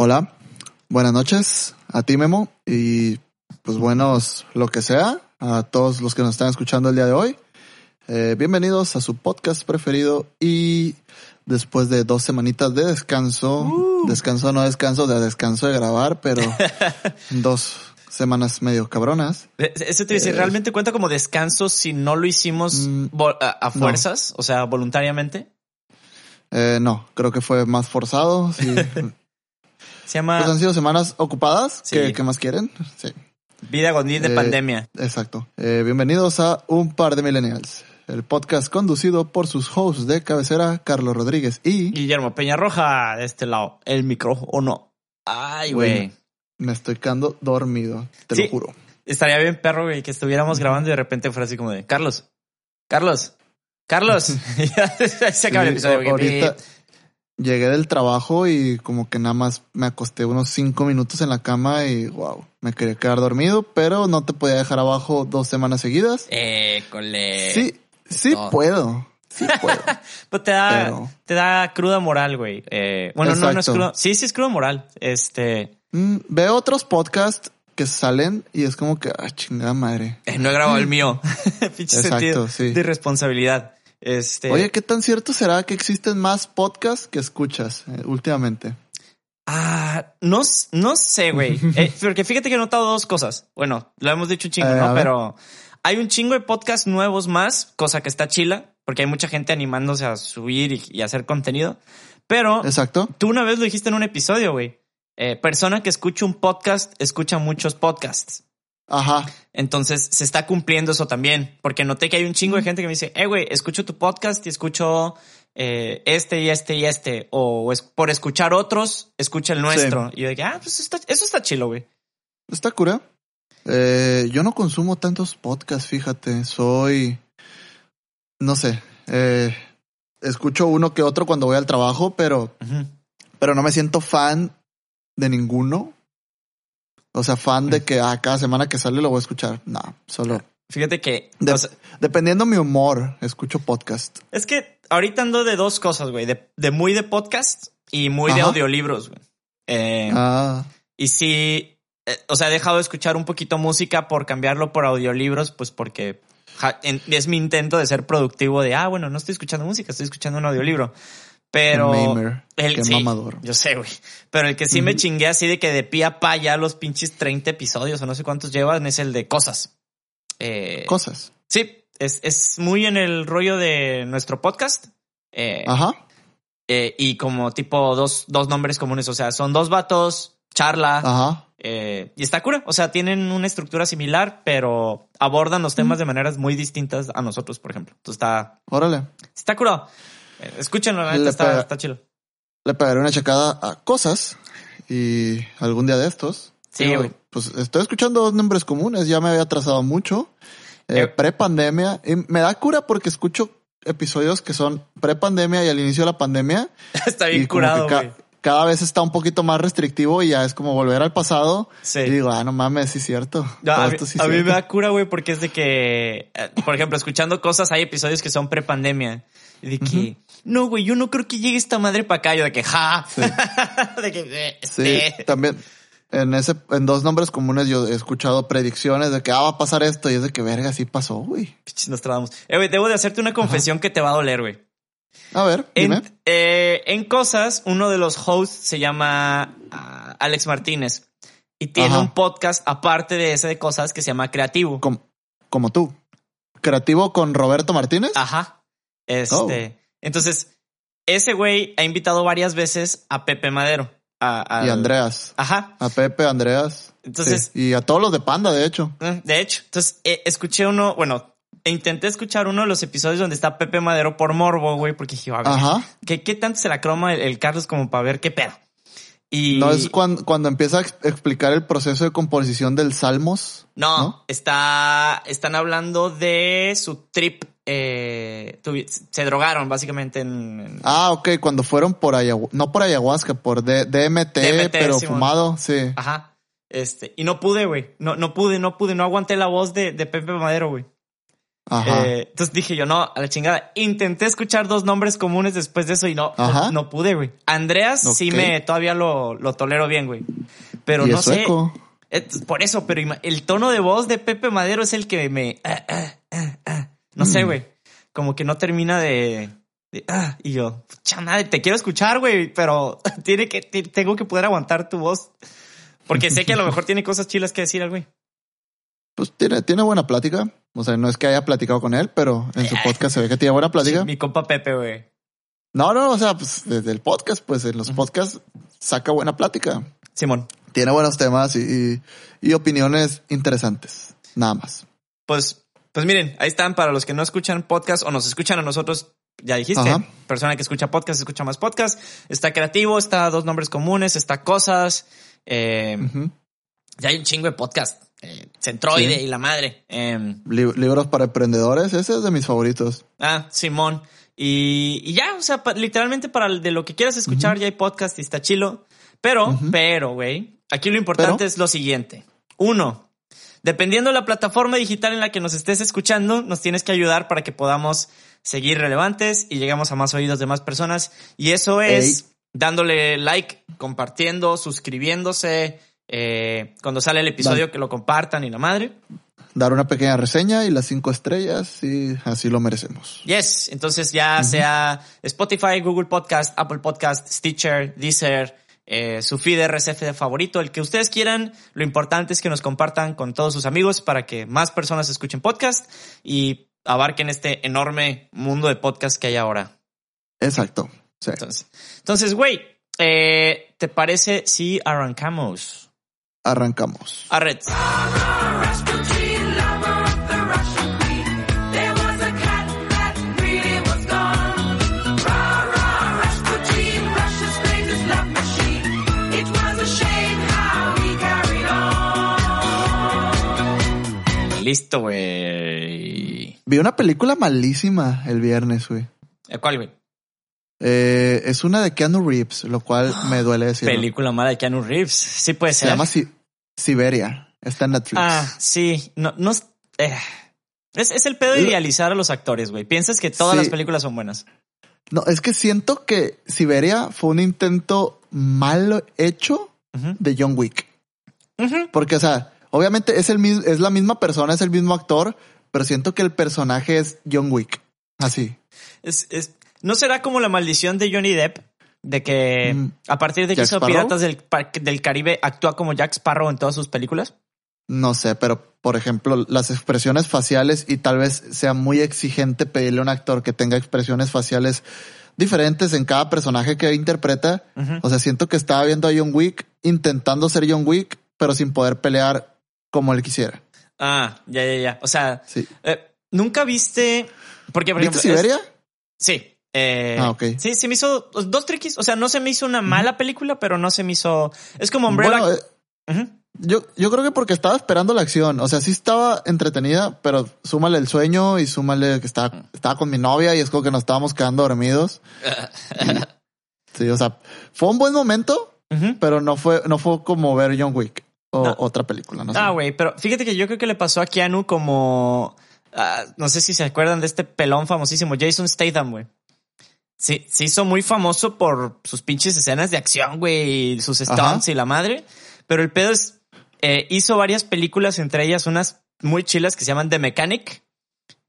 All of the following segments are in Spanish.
Hola, buenas noches a ti Memo y pues buenos lo que sea a todos los que nos están escuchando el día de hoy. Eh, bienvenidos a su podcast preferido y después de dos semanitas de descanso, descanso no descanso, de descanso de grabar, pero dos semanas medio cabronas. Eso te dice, Eh, ¿realmente cuenta como descanso si no lo hicimos Mm, a fuerzas? O sea, voluntariamente. Eh, no, creo que fue más forzado. Sí. Se llama Pues han sido semanas ocupadas. Sí. ¿Qué, qué más quieren? Sí, Vida de eh, Pandemia. exacto. Eh, bienvenidos a Un Par de Millennials, el podcast conducido por sus hosts de cabecera, Carlos Rodríguez y... Guillermo Peñarroja, de este lado. El micrófono. Ay, güey. Me estoy quedando dormido, te Sí. lo juro. Estaría bien perro, güey, que estuviéramos grabando y de repente fuera así como de Carlos, Carlos, Carlos. Se acaba el episodio. ahorita llegué del trabajo y como que nada más me acosté unos cinco minutos en la cama y wow, me quería quedar dormido, pero no te podía dejar abajo dos semanas seguidas. Eh, cole. Sí, sí no. puedo. Sí puedo. Pues te da, Pero- te da cruda moral, güey. Eh, bueno, no, no es cruda. Sí, sí es cruda moral. Este, Mm, veo otros podcasts que salen y es como que, ah, chingada madre. eh, no he grabado el mío. Pinche Exacto, sentido sí. de responsabilidad. Este, Oye, ¿qué tan cierto será que existen más podcasts que escuchas eh, últimamente? ah, no, sé, güey. Eh, porque fíjate que he notado dos cosas. Bueno, lo hemos dicho un chingo, Eh, ¿no? Pero hay un chingo de podcasts nuevos más, cosa que está chila, porque hay mucha gente animándose a subir y, y hacer contenido. Pero Exacto. tú una vez lo dijiste en un episodio, güey. Persona que escucha un podcast, escucha muchos podcasts. Ajá. Entonces se está cumpliendo eso también, porque noté que hay un chingo de gente que me dice, eh, güey, escucho tu podcast y escucho eh, este y este y este, o es, por escuchar otros, escucha el nuestro. Y yo dije, ah, pues está- eso está chilo, güey. Está cura. Eh, yo no consumo tantos podcasts, fíjate. Soy, no sé, eh, escucho uno que otro cuando voy al trabajo, pero, pero no me siento fan de ninguno. O sea, fan de que ah, cada semana que sale lo voy a escuchar. No, solo Fíjate que, De- o sea, dependiendo mi humor, escucho podcast. es que ahorita ando de dos cosas, güey, de, de muy de podcast y muy de audiolibros, güey. Eh, Ah, Y sí, eh, o sea, he dejado de escuchar un poquito música por cambiarlo por audiolibros, pues porque ja, en- es mi intento de ser productivo de, ah, bueno, no estoy escuchando música, estoy escuchando un audiolibro. Pero mamer, el qué sí, mamador. Yo sé, güey. Pero el que sí me chingué así de que de pie a pa ya los pinches 30 episodios o no sé cuántos llevan es el de cosas. Eh, cosas. sí, es, es muy en el rollo de nuestro podcast. Eh, Ajá. eh, y como tipo dos, dos nombres comunes. O sea, son dos vatos, charla. Ajá. Eh, y está cura. O sea, tienen una estructura similar, pero abordan los temas de maneras muy distintas a nosotros, por ejemplo. Entonces está, Órale. está curado. Escúchenlo, la neta, está, está chido. Le pegaré una checada a cosas y algún día de estos. Sí, güey. Pues estoy escuchando dos nombres comunes, ya me había atrasado mucho. Eh, Eh. pre-pandemia. Y me da cura porque escucho episodios que son pre-pandemia y al inicio de la pandemia. está bien curado, güey. cada vez está un poquito más restrictivo y ya es como volver al pasado. Sí. Y digo, ah, no mames, sí es cierto. No, a mí, sí a es mí me cierto. da cura, güey, porque es de que, eh, por ejemplo, escuchando cosas, hay episodios que son pre-pandemia. De que, no, güey, yo no creo que llegue esta madre para acá. Yo de que, ja. de que, Sí, también en ese, en dos nombres comunes yo he escuchado predicciones de que ah, va a pasar esto y es de que verga, sí pasó, güey. Pinches Nostradamus. Eh, güey, debo de hacerte una confesión que te va a doler, güey. A ver, dime. En, eh, en cosas, uno de los hosts se llama ah, Alex Martínez y tiene Ajá. un podcast aparte de ese de cosas que se llama Creativo. Com- como tú. Creativo con Roberto Martínez. Ajá. Este. Entonces, ese güey ha invitado varias veces a Pepe Madero. A, al- y Andreas. Ajá. A Pepe, Andreas. Entonces- Sí, Y a todos los de Panda, de hecho. Eh, De hecho, entonces eh, escuché uno, bueno, intenté escuchar uno de los episodios donde está Pepe Madero por morbo, güey, porque dije, a ver, Ajá. ¿qué, qué tanto se la croma el, el Carlos como para ver qué pedo? Y ¿No es cuando, cuando empieza a ex- explicar el proceso de composición del Salmos? No, ¿no? está, están hablando de su trip. Eh, se drogaron básicamente en, en- Ah, ok, cuando fueron por ayahuasca, no por ayahuasca, por D- DMT, DMT, pero fumado, sí. Ajá. Este, y no pude, güey. No, no pude, no pude, no aguanté la voz de, de Pepe Madero, güey. Ajá. Eh, entonces dije yo, no, a la chingada. Intenté escuchar dos nombres comunes después de eso y no, Ajá. no, no pude, güey. Andreas sí me, todavía lo, lo tolero bien, güey. Pero y no sé. Por eso, pero el tono de voz de Pepe Madero es el que me... ah, ah, ah, No sé, Mm. güey. Como que no termina de... de, ah, y yo, pucha madre, te quiero escuchar, güey, pero tiene que, te- tengo que poder aguantar tu voz. Porque sé que a lo mejor tiene cosas chilas que decir el güey. Pues tiene, tiene buena plática. O sea, no es que haya platicado con él, pero en su podcast se ve que tiene buena plática. Mi compa Pepe, güey. No, no, o sea, pues desde el podcast, pues en los podcasts saca buena plática. Simón. Tiene buenos temas y, y, y opiniones interesantes. Nada más. Pues, pues miren, ahí están para los que no escuchan podcast o nos escuchan a nosotros. Ya dijiste, Ajá. persona que escucha podcast, escucha más podcast. Está creativo, está dos nombres comunes, está cosas. Eh. Ya hay un chingo de podcast. Eh, Centroide Sí. y la madre. Eh, Li- libros para emprendedores, ese es de mis favoritos. ah, Simón. Y, y ya, o sea, pa- literalmente para de lo que quieras escuchar, ya hay podcast y está chilo. Pero, pero, güey, aquí lo importante Pero. es lo siguiente. Uno, dependiendo de la plataforma digital en la que nos estés escuchando, nos tienes que ayudar para que podamos seguir relevantes y lleguemos a más oídos de más personas. Y eso es dándole like, compartiendo, suscribiéndose, eh, cuando sale el episodio que lo compartan y la madre. Dar una pequeña reseña y las cinco estrellas y así lo merecemos. Yes, entonces ya sea Spotify, Google Podcast, Apple Podcast, Stitcher, Deezer, eh, su feed RSF de favorito, el que ustedes quieran. Lo importante es que nos compartan con todos sus amigos para que más personas escuchen podcast y abarquen este enorme mundo de podcast que hay ahora. Exacto. Sí. Entonces, entonces, güey, eh, ¿te parece si arrancamos? Arrancamos. Arred. Listo, güey. Vi una película malísima el viernes, güey. Eh, ¿Cuál, güey? Eh, es una de Keanu Reeves, lo cual me duele decir. Película mala de Keanu Reeves. Sí puede Se ser. llama Si- Siberia. Está en Netflix. Ah, sí. No, no es, eh, es, es el pedo de idealizar a los actores, güey. Piensas que todas Sí. las películas son buenas. No, es que siento que Siberia fue un intento mal hecho de John Wick. Porque, o sea, obviamente es el mismo, es la misma persona, es el mismo actor, pero siento que el personaje es John Wick. Así. Es, es- ¿No será como la maldición de Johnny Depp? De que Mm. a partir de que ¿Jack hizo Sparrow? Piratas del, del Caribe actúa como Jack Sparrow en todas sus películas. No sé, pero por ejemplo, las expresiones faciales y tal vez sea muy exigente pedirle a un actor que tenga expresiones faciales diferentes en cada personaje que interpreta. O sea, siento que estaba viendo a John Wick intentando ser John Wick, pero sin poder pelear como él quisiera. Ah, ya, ya, ya. O sea, Sí. eh, nunca viste. Porque, por ¿Viste ejemplo. es- Siberia? Sí. Eh, Ah, ok. Sí, se me hizo dos triquis. O sea, no se me hizo una mala película, pero no se me hizo. Es como Umbrella. Bueno, eh, yo, yo creo que porque estaba esperando la acción. O sea, sí estaba entretenida, pero súmale el sueño y súmale que estaba, estaba con mi novia y es como que nos estábamos quedando dormidos. Sí, o sea, fue un buen momento, pero no fue, no fue como ver John Wick o No. otra película. No sé. Ah, güey, pero fíjate que yo creo que le pasó a Keanu como. ah, no sé si se acuerdan de este pelón famosísimo, Jason Statham, güey. Sí, se hizo muy famoso por sus pinches escenas de acción, güey, y sus stunts Ajá. y la madre. Pero el pedo es. eh, hizo varias películas, entre ellas unas muy chilas que se llaman The Mechanic.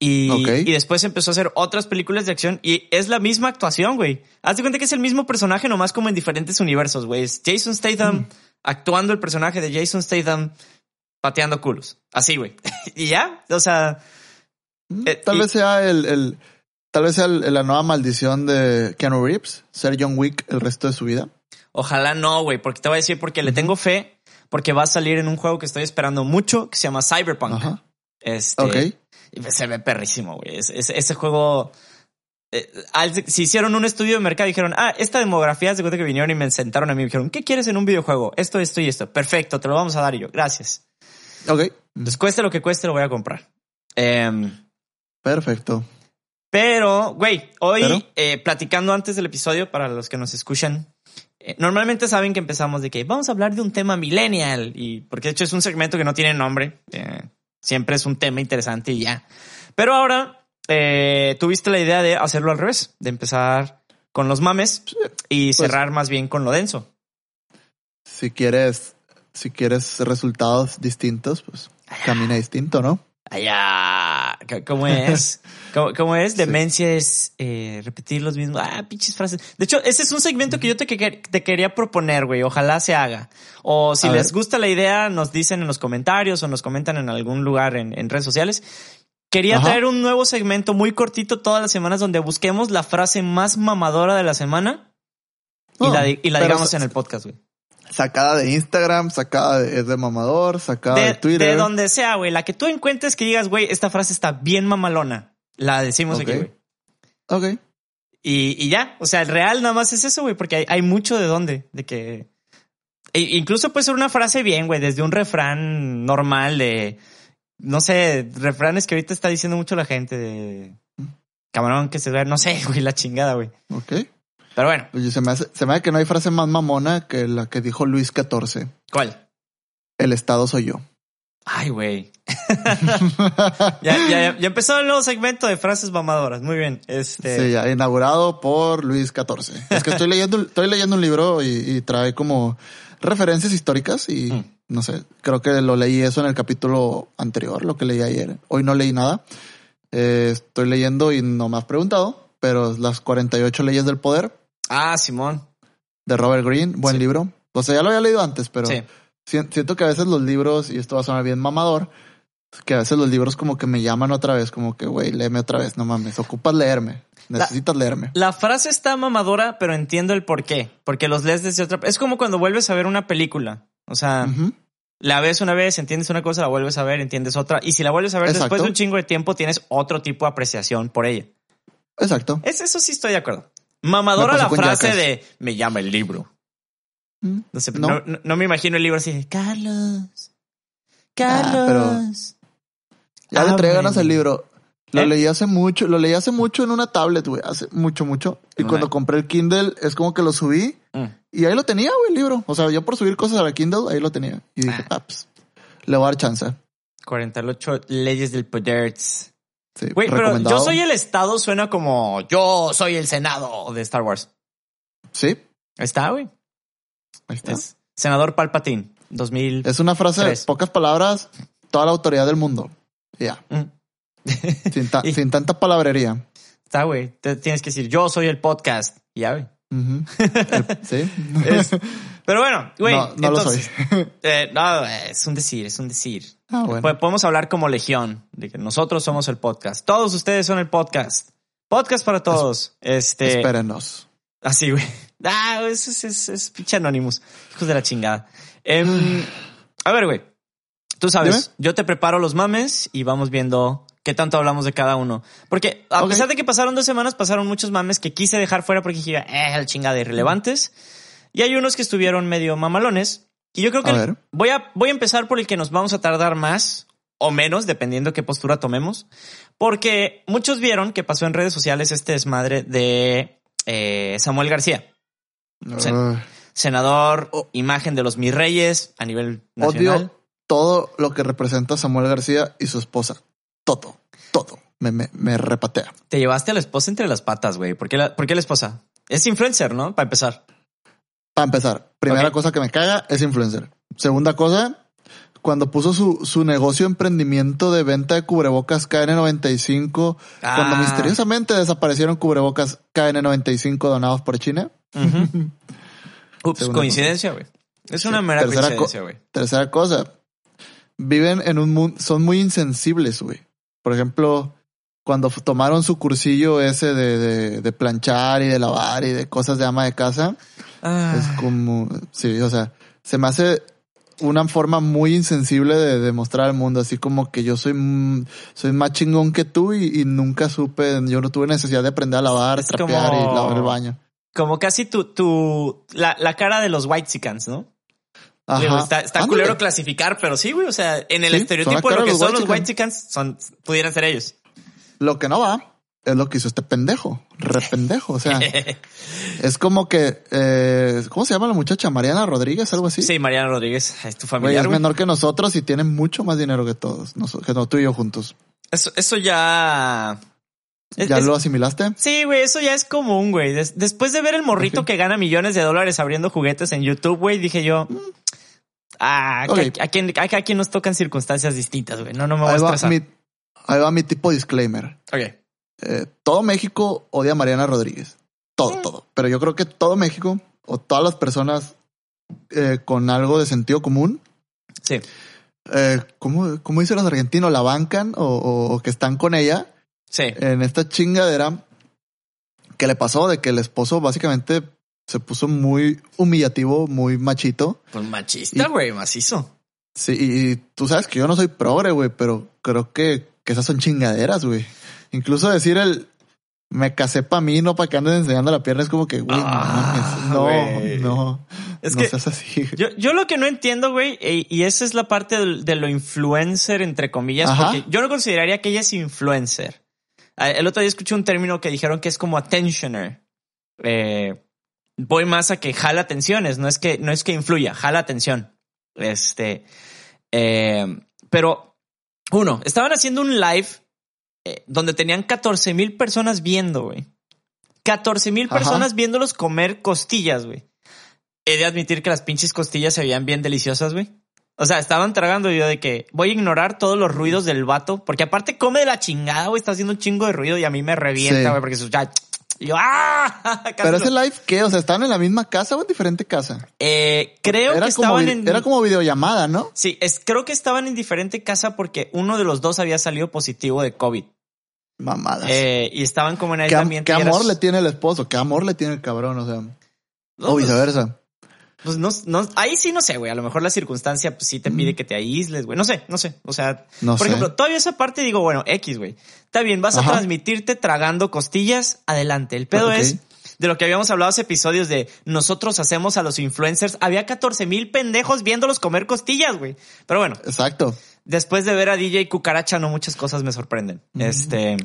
Y, y después empezó a hacer otras películas de acción y es la misma actuación, güey. Haz de cuenta que es el mismo personaje, nomás como en diferentes universos, güey. Es Jason Statham actuando el personaje de Jason Statham pateando culos. Así, güey. y ya, o sea, Mm, eh, tal y- vez sea el, el- tal vez sea el- la nueva maldición de Keanu Reeves, ser John Wick el resto de su vida. ojalá no, güey, porque te voy a decir porque le tengo fe, porque va a salir en un juego que estoy esperando mucho, que se llama Cyberpunk. Ajá. Este, Ok. y se ve perrísimo, güey. Es- es- ese juego eh, al- si hicieron un estudio de mercado y dijeron, ah, esta demografía, se cuenta que vinieron y me sentaron a mí y me dijeron, ¿qué quieres en un videojuego? Esto, esto y esto. Perfecto, te lo vamos a dar y yo, gracias. Ok. Entonces, cueste lo que cueste, lo voy a comprar. Em, Perfecto. pero, güey, hoy Pero. eh, platicando antes del episodio, para los que nos escuchan, eh, normalmente saben que empezamos de que vamos a hablar de un tema millennial, y porque de hecho es un segmento que no tiene nombre, eh, siempre es un tema interesante y ya. Pero ahora eh, tuviste la idea de hacerlo al revés, de empezar con los mames y cerrar más bien con lo denso. Si quieres, si quieres resultados distintos, pues camina distinto, ¿no? Allá, ¿cómo es? ¿Cómo, cómo es? Demencia es eh, repetir los mismos. Ah, pinches frases. De hecho, ese es un segmento que yo te, que- te quería proponer, güey. Ojalá se haga. O si A les ver. gusta la idea, nos dicen en los comentarios o nos comentan en algún lugar en, en redes sociales. Quería Ajá. traer un nuevo segmento muy cortito todas las semanas donde busquemos la frase más mamadora de la semana y la, y digamos en el podcast, güey. Sacada de Instagram, sacada de, de mamador, sacada de, De, Twitter. de donde sea, güey. La que tú encuentres que digas, güey, esta frase está bien mamalona. La decimos aquí, güey. Ok. Y, y ya, o sea, el real nada más es eso, güey, porque hay, hay mucho de dónde, de que... e- incluso puede ser una frase bien, güey, desde un refrán normal de, no sé, refranes que ahorita está diciendo mucho la gente de camarón que se ve, no sé, güey, la chingada, güey. Ok. Pero bueno, Oye, se me hace, se me hace que no hay frase más mamona que la que dijo Luis XIV. ¿cuál? El Estado soy yo. Ay, güey. ya, ya, ya empezó el nuevo segmento de frases mamadoras. Muy bien. Este. Sí, ya, inaugurado por Luis XIV. Es que estoy leyendo, estoy leyendo un libro y, y trae como referencias históricas y Mm. no sé, creo que lo leí eso en el capítulo anterior, lo que leí ayer. Hoy no leí nada. Eh, estoy leyendo y no me has preguntado, pero las 48 leyes del poder Ah, Simón. de Robert Greene, buen Sí. libro. O sea, ya lo había leído antes, pero Sí. siento que a veces los libros, y esto va a sonar bien mamador, que a veces los libros como que me llaman otra vez, como que, güey, léeme otra vez, no mames, ocupas leerme, necesitas leerme. La frase está mamadora, pero entiendo el por qué. Porque los lees desde otra. Es como cuando vuelves a ver una película. O sea, la ves una vez, entiendes una cosa, la vuelves a ver, entiendes otra. Y si la vuelves a ver Exacto. después de un chingo de tiempo, tienes otro tipo de apreciación por ella. Exacto. Es, eso sí estoy de acuerdo. Mamadora la frase de me llama el libro. Mm, No sé, No. no, me imagino el libro así de Carlos. Ah, pero- Carlos. Ya le ganas bueno. al libro. Lo ¿Eh? leí hace mucho, lo leí hace mucho en una tablet, güey, hace mucho, mucho. Y cuando compré el Kindle, es como que lo subí Mm. y ahí lo tenía, güey, el libro. O sea, yo por subir cosas a la Kindle, ahí lo tenía. Y dije, Ah. ah, pues, le voy a dar chance. 48 leyes del poder. Sí, Güey, pero yo soy el Estado, suena como yo soy el Senado de Star Wars. Sí, Ahí está, güey. ahí está. Es Senador Palpatine, 2000. Es una frase de pocas palabras, toda la autoridad del mundo. Ya, Mm. sin, ta- Y- sin tanta palabrería. Está, güey. Tienes que decir, yo soy el podcast. Y Ya, güey. Sí. Es- Pero bueno, güey. no, no entonces, lo soy. eh, no, es un decir, es un decir. Ah, bueno. Po- Podemos hablar como legión, de que nosotros somos el podcast. Todos ustedes son el podcast. Podcast para todos. Este. Espérenos. Así, güey. Ah, es, es, es, es pinche Anonymous. Hijos de la chingada. Em, a ver, güey. Tú sabes, Dime. yo te preparo los mames y vamos viendo qué tanto hablamos de cada uno. Porque a pesar de que pasaron dos semanas, pasaron muchos mames que quise dejar fuera porque dije, eh, la chingada, irrelevantes. Y hay unos que estuvieron medio mamalones. Y yo creo que A el- voy a, voy a empezar por el que nos vamos a tardar más o menos, dependiendo qué postura tomemos. Porque muchos vieron que pasó en redes sociales este desmadre de eh, Samuel García. Ay, senador, Oh. imagen de los mis reyes a nivel nacional. odio todo lo que representa Samuel García y su esposa. Todo, todo. Me, me, me repatea. Te llevaste a la esposa entre las patas, güey. ¿Por qué la, por qué la esposa? Es influencer, ¿no? Para empezar. Para empezar, primera cosa que me caga es influencer. Segunda cosa, cuando puso su, su negocio emprendimiento de venta de cubrebocas KN95, cuando Ah. misteriosamente desaparecieron cubrebocas KN95 donados por China. Ups, Segunda coincidencia, güey. Es una Sí. mera Tercera coincidencia, güey. Tercera cosa, viven en un mundo, son muy insensibles, güey. Por ejemplo, cuando tomaron su cursillo ese de, de, de planchar y de lavar y de cosas de ama de casa, Ah. es como, sí, o sea, se me hace una forma muy insensible de demostrar al mundo, así como que yo soy, mm, soy más chingón que tú y, y nunca supe, yo no tuve necesidad de aprender a lavar, Es trapear como- y lavar el baño. Como casi tu, tu, la, la cara de los White ¿no? Ajá. Está culero clasificar, pero sí, güey. O sea, en el Sí, estereotipo de lo que los son los. White son, pudieran ser ellos. Lo que no va es lo que hizo este pendejo, re pendejo. O sea, es como que, eh, ¿cómo se llama la muchacha? Mariana Rodríguez, algo así. Sí, Mariana Rodríguez, es tu Güey, familiar, es menor que nosotros y tiene mucho más dinero que todos, que no, tú y yo juntos. Eso, eso ya. ¿Ya es- lo asimilaste? Sí, güey, eso ya es común, güey. Des- después de ver el morrito que gana millones de dólares abriendo juguetes en YouTube, güey, dije yo. mm, Ah, que Ok. a, a quien, a, a quien nos tocan circunstancias distintas, güey. No, no me voy a va, estresar. mi, ahí va mi tipo disclaimer. Ok. Eh, todo México odia a Mariana Rodríguez. Todo, Mm. todo. Pero yo creo que todo México o todas las personas eh, con algo de sentido común, Sí. eh, ¿cómo, cómo dicen los argentinos? La bancan o, o- o que están con ella Sí. en esta chingadera que le pasó de que el esposo básicamente se puso muy humillativo, muy machito. Pues machista, güey, macizo. Sí, y, y tú sabes que yo no soy progre, güey, pero creo que, que esas son chingaderas, güey. Incluso decir el me casé para mí, no para que andes enseñando la pierna, es como que, güey, Ah, no güey. no, no, Es no que seas así. yo, yo lo que no entiendo, güey, e- y esa es la parte de, lo influencer, entre comillas, Ajá. porque yo no consideraría que ella es influencer. Ah, El otro día escuché un término que dijeron que es como attentioner. Eh, voy más a que jala atenciones, no es que, no es que influya, jala atención. Este, eh, pero uno, estaban haciendo un live eh, donde tenían 14 mil personas viendo, güey. 14 mil personas viéndolos comer costillas, güey. He de admitir que las pinches costillas se veían bien deliciosas, güey. O sea, estaban tragando yo de que voy a ignorar todos los ruidos del vato, porque aparte come de la chingada, güey, está haciendo un chingo de ruido y a mí me revienta, Sí. güey, porque se ya y yo, ¡ah! Casi Pero lo- ese live, ¿qué? O sea, ¿estaban en la misma casa o en diferente casa? Eh, creo era, que estaban en... era como videollamada, ¿no? Sí, es, creo que estaban en diferente casa porque uno de los dos había salido positivo de COVID. Mamadas. Eh, y estaban como en ¿Qué, am- aislamiento. qué eras- amor le tiene el esposo? ¿Qué amor le tiene el cabrón? O sea, No, o pues, viceversa. Pues no, no, ahí sí no sé, güey. A lo mejor la circunstancia pues sí te pide que te aísles, güey. No sé, no sé. O sea, Mm. No por sé. ejemplo, todavía esa parte digo, bueno, X, güey. Está bien, vas a transmitirte tragando costillas, adelante. El pedo Ok. es de lo que habíamos hablado hace episodios de nosotros hacemos a los influencers. Había 14 mil pendejos viéndolos comer costillas, güey. Pero bueno, Exacto. después de ver a DJ Cucaracha, no muchas cosas me sorprenden. Este,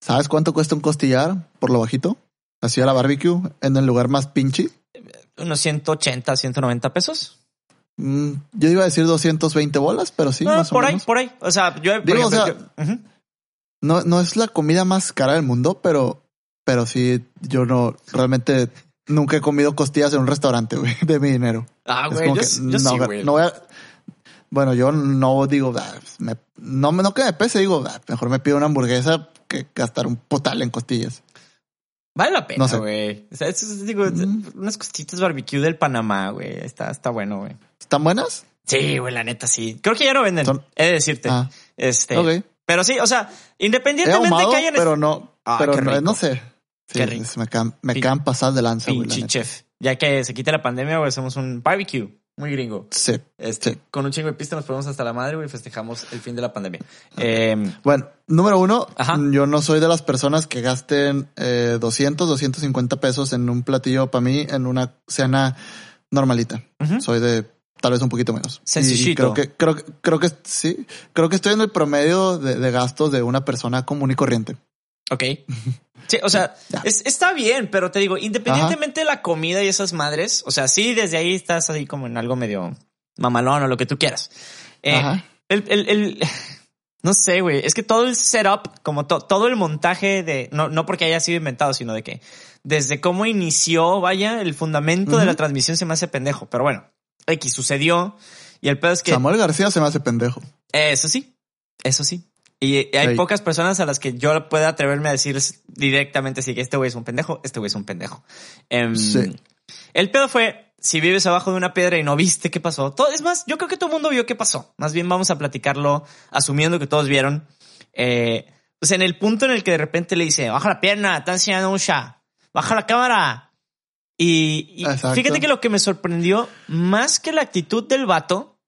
¿Sabes cuánto cuesta un costillar por lo bajito? Así a la barbecue en el lugar más pinche. Unos 180, 190 pesos. Mm, yo iba a decir 220 bolas, pero sí, Ah, más o por ahí, menos. por ahí. O sea, yo, por Digo, o ejemplo, sea, yo- ujú. No, no es la comida más cara del mundo, pero, pero sí, yo no, realmente nunca he comido costillas en un restaurante, güey, de mi dinero. Ah, güey, yo, que yo no, sí, güey. no voy a- bueno, yo no digo, ah, me- no, me- no que me pese, digo, ah, mejor me pido una hamburguesa que gastar un potal en costillas. Vale la pena, No sé. güey. O sea, es- es- digo, Mm. unas costillitas barbecue del Panamá, güey. Está, está bueno, güey. ¿Están buenas? Sí, güey, la neta, sí. Creo que ya no venden, Son- he de decirte. Ah, Este. Pero sí, o sea, independientemente ahumado, que hayan pero no, Ah, pero no, no sé. Sí, Qué rico. es- me quedan, me pasadas de lanza, güey. la chef. Ya que se quite la pandemia, güey, hacemos un barbecue. Muy gringo. Sí. Este, Sí. con un chingo de pista nos ponemos hasta la madre, güey, y festejamos el fin de la pandemia. Eh, Bueno, número uno, Ajá. yo no soy de las personas que gasten eh, 200, 250 pesos en un platillo para mí en una cena normalita. Soy de tal vez un poquito menos. Y- Y Sencillito. creo que, creo, que- creo que sí, creo que estoy en el promedio de, de gastos de una persona común y corriente. Ok. Sí, o sea, es- está bien, pero te digo, independientemente de la comida y esas madres, o sea, sí, desde ahí estás así como en algo medio mamalón o lo que tú quieras. Eh, Ajá. el, el, el- no sé, güey, es que todo el setup, como to- todo el montaje de, no, no porque haya sido inventado, sino de que desde cómo inició, vaya, el fundamento de la transmisión se me hace pendejo, pero bueno, X sucedió y el pedo es que... Samuel García se me hace pendejo. Eso sí, eso sí. Y hay pocas personas a las que yo pueda atreverme a decir directamente si que este güey es un pendejo, este güey es un pendejo. Em, Sí. El pedo fue, si vives abajo de una piedra y no viste qué pasó. Todo, es más, yo creo que todo el mundo vio qué pasó. Más bien vamos a platicarlo asumiendo que todos vieron. Eh, pues en el punto en el que de repente le dice, baja la pierna, está enseñando un ya, baja la cámara. Y, y fíjate que lo que me sorprendió más que la actitud del vato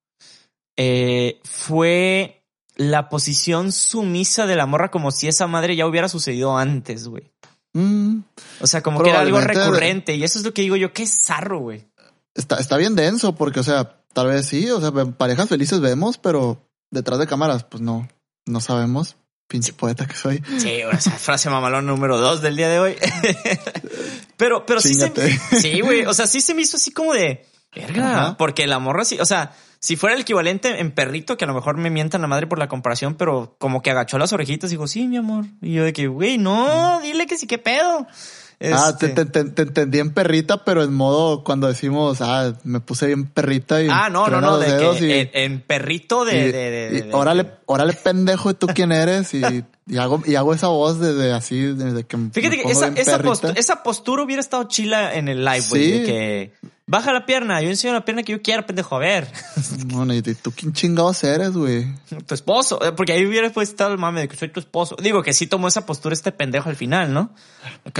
eh, fue la posición sumisa de la morra como si esa madre ya hubiera sucedido antes, güey. Mm, O sea, como que era algo recurrente y eso es lo que digo yo, qué zarro, güey. está, está bien denso porque, o sea, tal vez sí, o sea, parejas felices vemos, pero detrás de cámaras, pues no, no sabemos. Pinche poeta que soy. Sí, o sea, frase mamalón número dos del día de hoy. pero, pero sí se, sí, güey. O sea, sí se me hizo así como de verga. Porque la morra sí, o sea, si fuera el equivalente en perrito, que a lo mejor me mientan la madre por la comparación, pero como que agachó las orejitas y dijo, sí, mi amor. Y yo de que, güey, no, dile que sí, qué pedo. Ah, te, Este- te- te- te entendí en perrita, pero en modo cuando decimos, ah, me puse bien perrita y. Ah, no, no, no, de que y- en, en perrito de, y- de, de- de- órale, órale, pendejo, ¿y tú quién eres? Y, y hago, y hago esa voz de, de así, de, de que me Fíjate que pongo esa, bien esa, postu- esa postura hubiera estado chila en el live, güey. Sí. De que baja la pierna, yo enseño la pierna que yo quiera, pendejo, a ver. Bueno, y tú quién chingados eres, güey. tu esposo, eh, porque ahí hubiera pues estado el mame de que soy tu esposo. Digo que sí tomó esa postura este pendejo al final, ¿no?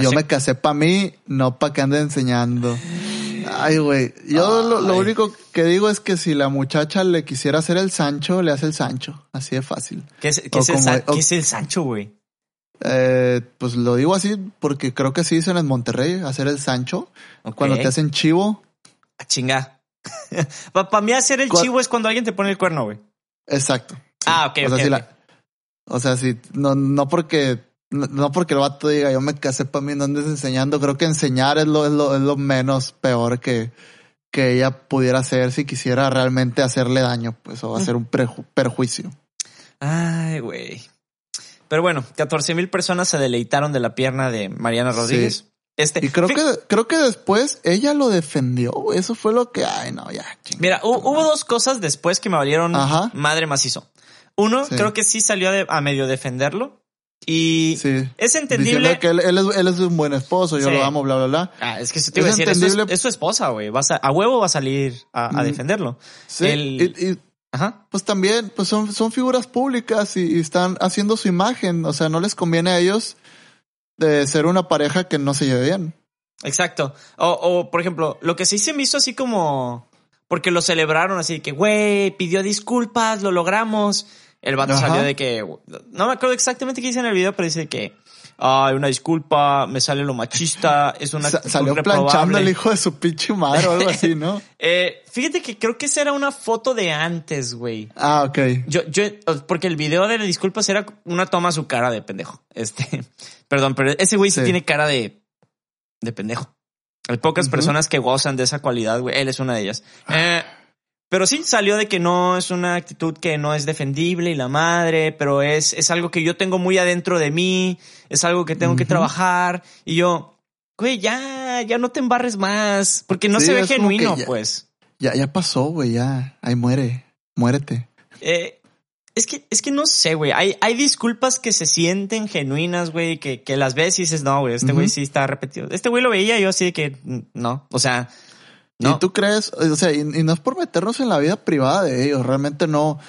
Yo me casé pa' mí, no pa' que ande enseñando. Ay, güey. Yo lo, único que digo es que si la muchacha le quisiera hacer el Sancho, le hace el Sancho. Así de fácil. ¿Qué es, qué es el, como- San- o- qué es el Sancho, güey? Eh, pues lo digo así porque creo que sí dicen en Monterrey, hacer el Sancho. Cuando te hacen chivo. A chinga. Para mí hacer el ¿Cuál- chivo es cuando alguien te pone el cuerno, güey. Exacto. Sí. Ah, ok, o sea, ok, si la- o sea, si no, no porque no, no porque el vato diga yo me casé para mí, no andes enseñando. Creo que enseñar es lo, es lo, es lo menos peor que, que ella pudiera hacer si quisiera realmente hacerle daño, pues, o hacer un preju- perjuicio. Ay, güey. Pero bueno, 14 mil personas se deleitaron de la pierna de Mariana Rodríguez. Sí. Este, Y creo que, creo que después ella lo defendió. Eso fue lo que, ay, no, ya. chingada Mira, hu- hubo dos cosas después que me valieron Ajá. madre macizo. Uno, Sí. creo que sí salió a, medio defenderlo. Y Sí. es entendible. Que él, él es, él es un buen esposo, yo Sí. lo amo, bla, bla, bla. Ah, es que se te iba a decir, eso es, entendible. es su esposa, güey. Vas a, a huevo va a salir a, a Mm. defenderlo. Sí. Y, y, Ajá. pues también, pues son, son figuras públicas y, y están haciendo su imagen. O sea, no les conviene a ellos de ser una pareja que no se lleve bien. Exacto. O, o, por ejemplo, lo que sí se me hizo así como. Porque lo celebraron así que, güey, pidió disculpas, lo logramos. El vato Ajá. salió de que. No me acuerdo exactamente qué dice en el video, pero dice que. Ay, una disculpa, me sale lo machista, es una Sa- salió reprobable". planchando el hijo de su pinche madre o algo así, ¿no? Eh, fíjate que creo que esa era una foto de antes, güey. Ah, ok. Yo, yo, porque el video de las disculpas era una toma a su cara de pendejo. Este, perdón, pero ese güey sí, Sí. tiene cara de, de pendejo. Hay pocas personas que gozan de esa cualidad, güey. Él es una de ellas. Eh, pero sí salió de que no es una actitud que no es defendible y la madre, pero es, es algo que yo tengo muy adentro de mí, es algo que tengo que trabajar. Y yo, güey, ya, ya no te embarres más, porque no Sí, se ve genuino, ya- pues. Ya, ya pasó, güey, ya. Ahí muere. Muérete. Eh, es que, es que no sé, güey. Hay, hay disculpas que se sienten genuinas, güey, que, que las ves y dices, no, güey, este güey sí está repetido. Este güey lo veía yo así de que, no, o sea, no. ¿Y tú crees? O sea, y, y no es por meternos en la vida privada de ellos. Realmente no.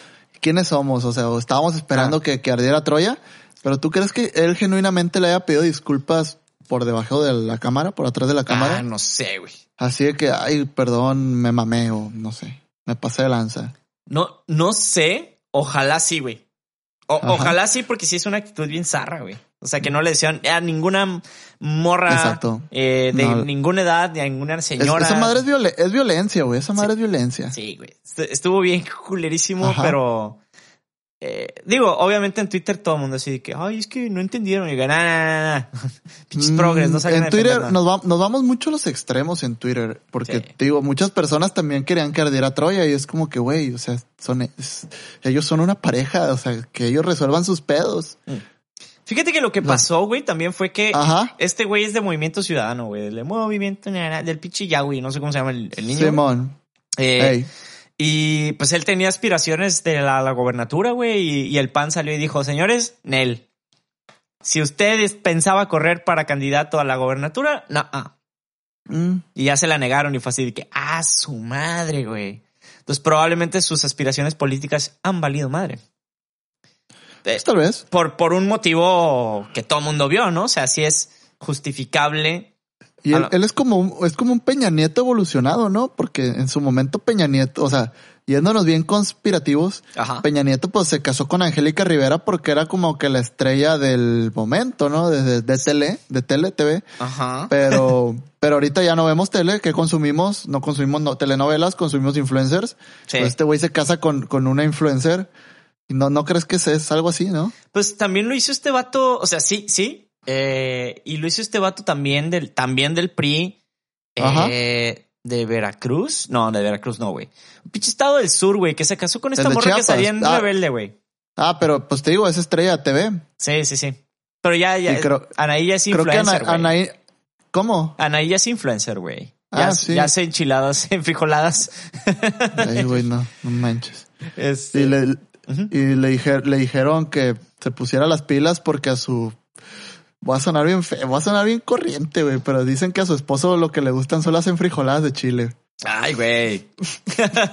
¿Quiénes somos? O sea, o estábamos esperando Ah. que, que ardiera Troya. Pero tú crees que él genuinamente le haya pedido disculpas por debajo de la cámara, por atrás de la cámara? Ah, no sé, güey. Así de que, ay, perdón, me mamé o no sé. Me pasé de lanza. No, no sé. Ojalá sí, güey. O- ojalá sí, porque sí es una actitud bien zarra, güey. O sea, que no le decían a ninguna morra eh, de No. ninguna edad, de ninguna Es- señora. esa madre es, violen- es violencia, güey. Esa madre es violencia. Sí, güey. Est- Estuvo bien culerísimo, Ajá. pero. Eh, digo, obviamente en Twitter todo el mundo así de que, ay, es que no entendieron. Y digo, nah, nah. Pinches Mm, progres, no En Twitter nos, va- nos vamos mucho a los extremos en Twitter. Porque, Sí. digo, muchas personas también querían que ardiera Troya y es como que, güey, o sea, son, es- ellos son una pareja, o sea, que ellos resuelvan sus pedos. Fíjate que lo que pasó, güey, también fue que Ajá. este güey es de Movimiento Ciudadano, güey. Del Movimiento del pinche Yahweh, no sé cómo se llama el, el niño. Simón. Eh. Y pues él tenía aspiraciones de la, la gobernatura, güey, y, y el PAN salió y dijo, señores, Nel, si ustedes pensaba correr para candidato a la gobernatura, no. ah". Mm, Y ya se la negaron y fue así de que, ah, su madre, güey. Entonces probablemente sus aspiraciones políticas han valido madre. Pues, tal vez. por, por un motivo que todo mundo vio, ¿no? O sea, sí es justificable Y él, la- él es como un, es como un Peña Nieto evolucionado, ¿no? Porque en su momento Peña Nieto, o sea, yéndonos bien conspirativos, Ajá. Peña Nieto pues se casó con Angélica Rivera porque era como que la estrella del momento, ¿no? De, de, de tele, de tele, TV. Ajá. Pero, pero ahorita ya no vemos tele, que consumimos? No consumimos no, telenovelas, consumimos influencers. Sí. Pues este güey se casa con, con una influencer. No, no crees que es, es algo así, ¿no? Pues también lo hizo este vato, o sea, sí, sí. Eh, y lo hizo este vato también del, también del PRI. Eh, de Veracruz. No, de Veracruz no, güey. Un pinche estado del sur, güey, que se casó con esta morra que salía en Ah. Rebelde, güey. Ah, pero pues te digo, es estrella TV. Sí, sí, sí. Pero ya, ya. Creo- Anaí ya es Creo que influencer, Ana, güey. Anaí, ¿cómo? Anaí ya es influencer, güey. Ya, Ah, sí. ya hace enchiladas, enfrijoladas. Ay, güey, no, no manches. Este, Y le, y le, dijer- le dijeron que se pusiera las pilas porque a su... Voy a sonar bien feo, voy a sonar bien corriente, güey, pero dicen que a su esposo lo que le gustan son las enfrijoladas de chile. Ay, güey.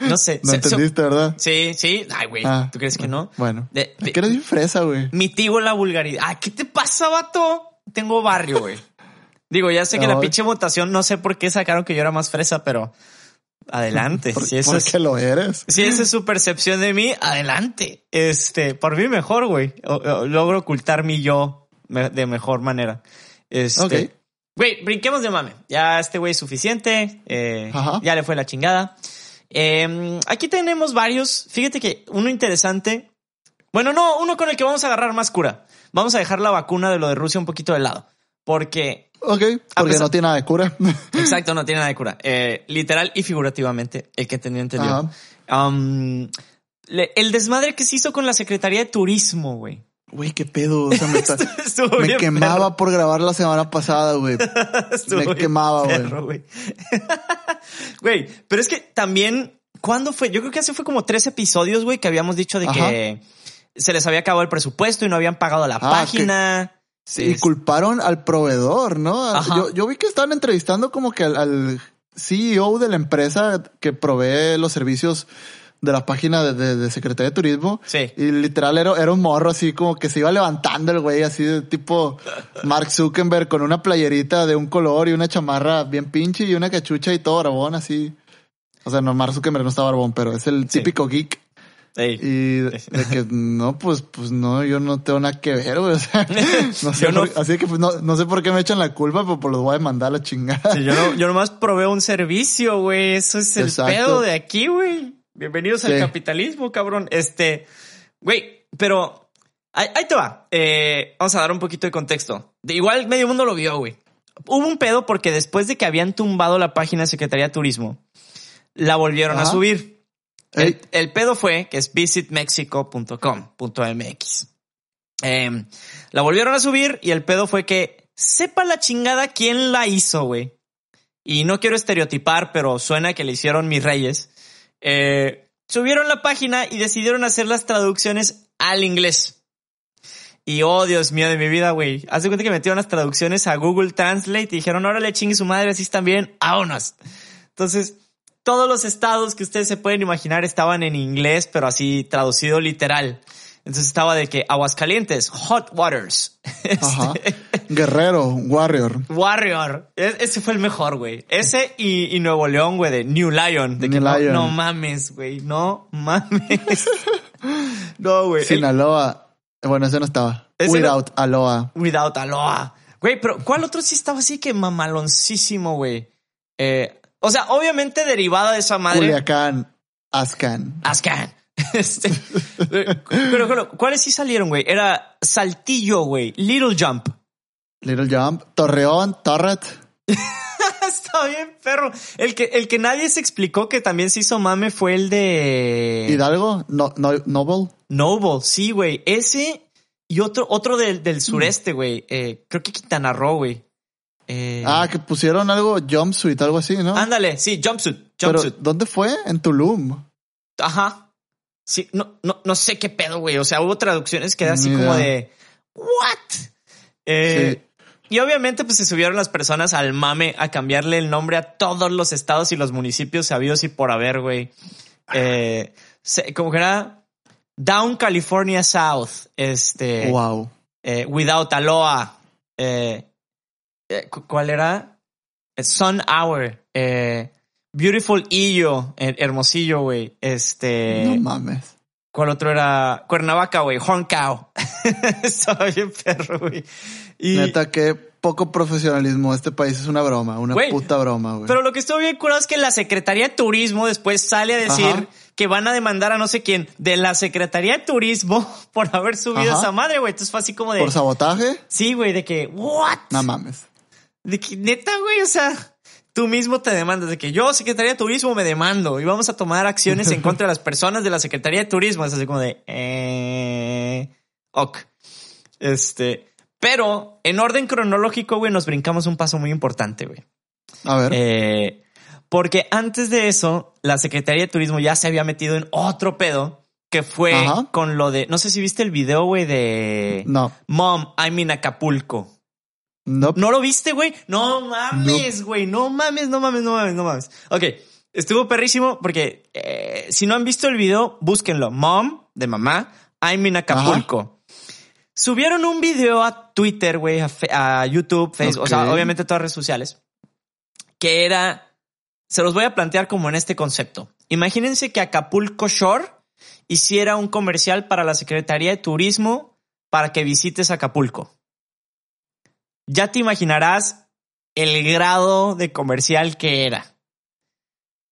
no sé. No se- entendiste, ¿verdad? Sí, sí. Ay, güey. Ah, ¿Tú crees que no? Bueno. De- de- eres bien fresa, güey. Mitigo la vulgaridad. Ay, ¿qué te pasa, vato? Tengo barrio, güey. Digo, ya sé que la pinche votación, no sé por qué sacaron que yo era más fresa, pero adelante. Por- si eso es, lo eres. si esa es su percepción de mí, adelante. Este, por mí mejor, güey. Logro ocultar mi yo de mejor manera. Este. Güey, brinquemos de mame. Ya este güey es suficiente. eh, ya le fue la chingada. Eh, aquí tenemos varios. Fíjate que uno interesante. Bueno, no, uno con el que vamos a agarrar más cura. Vamos a dejar la vacuna de lo de Rusia un poquito de lado. Porque, Ok, porque pesar- no tiene nada de cura. exacto, no tiene nada de cura. Eh, literal y figurativamente, el que tenía entendido. Um, le- el desmadre que se hizo con la Secretaría de Turismo, güey. Güey, qué pedo. O sea, me, está- me quemaba por grabar la semana pasada, güey. Me quemaba, güey. güey. Pero es que también, ¿cuándo fue? Yo creo que hace fue como tres episodios, güey, que habíamos dicho de Ajá. que se les había acabado el presupuesto y no habían pagado la Ah, página. Sí, y culparon al proveedor, ¿no? Yo, yo vi que estaban entrevistando como que al, al CEO de la empresa que provee los servicios de la página de, de- de Secretaría de Turismo. Sí. Y literal era, era un morro así como que se iba levantando el güey así de tipo Mark Zuckerberg con una playerita de un color y una chamarra bien pinche y una cachucha y todo barbón así. O sea, no, Mark Zuckerberg no está barbón, pero es el Sí. típico geek. Ey. Y de, que no, pues, pues no, yo no tengo nada que ver, güey. O sea, no sé Yo no- por- así que pues no, no sé por qué me echan la culpa, pero pues los voy a mandar a la chingada. Sí, yo, no, yo nomás proveo un servicio, güey. Eso es el Exacto. pedo de aquí, güey. Bienvenidos al capitalismo, cabrón. Este, güey, pero ahí, ahí te va. Eh, vamos a dar un poquito de contexto. De igual medio mundo lo vio, güey. Hubo un pedo porque después de que habían tumbado la página de Secretaría de Turismo, la volvieron a subir. El, Ey. el pedo fue que es visitmexico.com.mx. Eh, la volvieron a subir y el pedo fue que sepa la chingada quién la hizo, güey. Y no quiero estereotipar, pero suena que le hicieron mis reyes. Eh, subieron la página y decidieron hacer las traducciones al inglés. Y oh, Dios mío de mi vida, güey. Haz de cuenta que metieron las traducciones a Google Translate y dijeron, órale, chingue su madre, así están bien, vámonos. Entonces, todos los estados que ustedes se pueden imaginar estaban en inglés, pero así traducido literal. Entonces estaba de que Aguascalientes, Hot Waters. Ajá. Este, Guerrero, Warrior. Warrior. E- Ese fue el mejor, güey. Ese y, y Nuevo León, güey, de New Lion. De que New no, Lion. no mames, güey. No mames. no, güey. Sinaloa. Bueno, ese no estaba. Ese Without Aloha. Without Aloha. Güey, pero ¿cuál otro sí estaba así que mamaloncísimo, güey? Eh, o sea, obviamente derivada de esa madre. Culiacán. Ascan. Ascan. Este, pero, pero, ¿cuáles sí salieron, güey? Era Saltillo, güey. Little Jump. Little Jump. Torreón. Torret. Está bien, perro. El que, el que nadie se explicó que también se hizo mame fue el de Hidalgo. No, no, Noble. Noble. Sí, güey. Ese y otro, otro del, del sureste, güey. Eh, creo que Quintana Roo, güey. Eh, Ah, que pusieron algo jumpsuit, algo así, ¿no? ándale, sí, jumpsuit, Pero, jumpsuit. ¿dónde fue? En Tulum. Ajá. Sí, no, no, no sé qué pedo, güey. O sea, hubo traducciones que era así como de ¿What? Eh, Y obviamente, pues se subieron las personas al mame a cambiarle el nombre a todos los estados y los municipios sabidos y por haber, güey. Eh, se- como que era Down California South, este, Wow. eh, Without Aloha, eh, eh, ¿cuál era? Eh, Sun Hour. Eh, Beautiful Illo, eh, Hermosillo, güey. Este. No mames. ¿Cuál otro era? Cuernavaca, güey. Horn Cow. Estaba bien perro, güey. Y, Neta, qué poco profesionalismo. Este país es una broma, una puta broma, güey. Pero lo que estuvo bien curado es que la Secretaría de Turismo después sale a decir Ajá. que van a demandar a no sé quién de la Secretaría de Turismo por haber subido Ajá. esa madre, güey. Entonces fue así como de. ¿Por sabotaje? Sí, güey, de que, ¿what? No mames. De que neta, güey, o sea, tú mismo te demandas de que yo, Secretaría de Turismo, me demando y vamos a tomar acciones en contra de las personas de la Secretaría de Turismo. Es así como de, eh, ok. Este, pero en orden cronológico, güey, nos brincamos un paso muy importante, güey. A ver. Eh, porque antes de eso, la Secretaría de Turismo ya se había metido en otro pedo que fue Ajá. con lo de, no sé si viste el video, güey, de no. Mom, I'm in Acapulco. No. ¿No lo viste, güey? No mames, güey. No mames, no mames, no mames, no mames. Ok, estuvo perrísimo porque eh, si no han visto el video, búsquenlo. Mom, de mamá, I'm in Acapulco. Subieron un video a Twitter, güey, a, YouTube, Facebook, o sea, obviamente todas redes sociales, que era, se los voy a plantear como en este concepto. Imagínense que Acapulco Shore hiciera un comercial para la Secretaría de Turismo para que visites Acapulco. Ya te imaginarás el grado de comercial que era.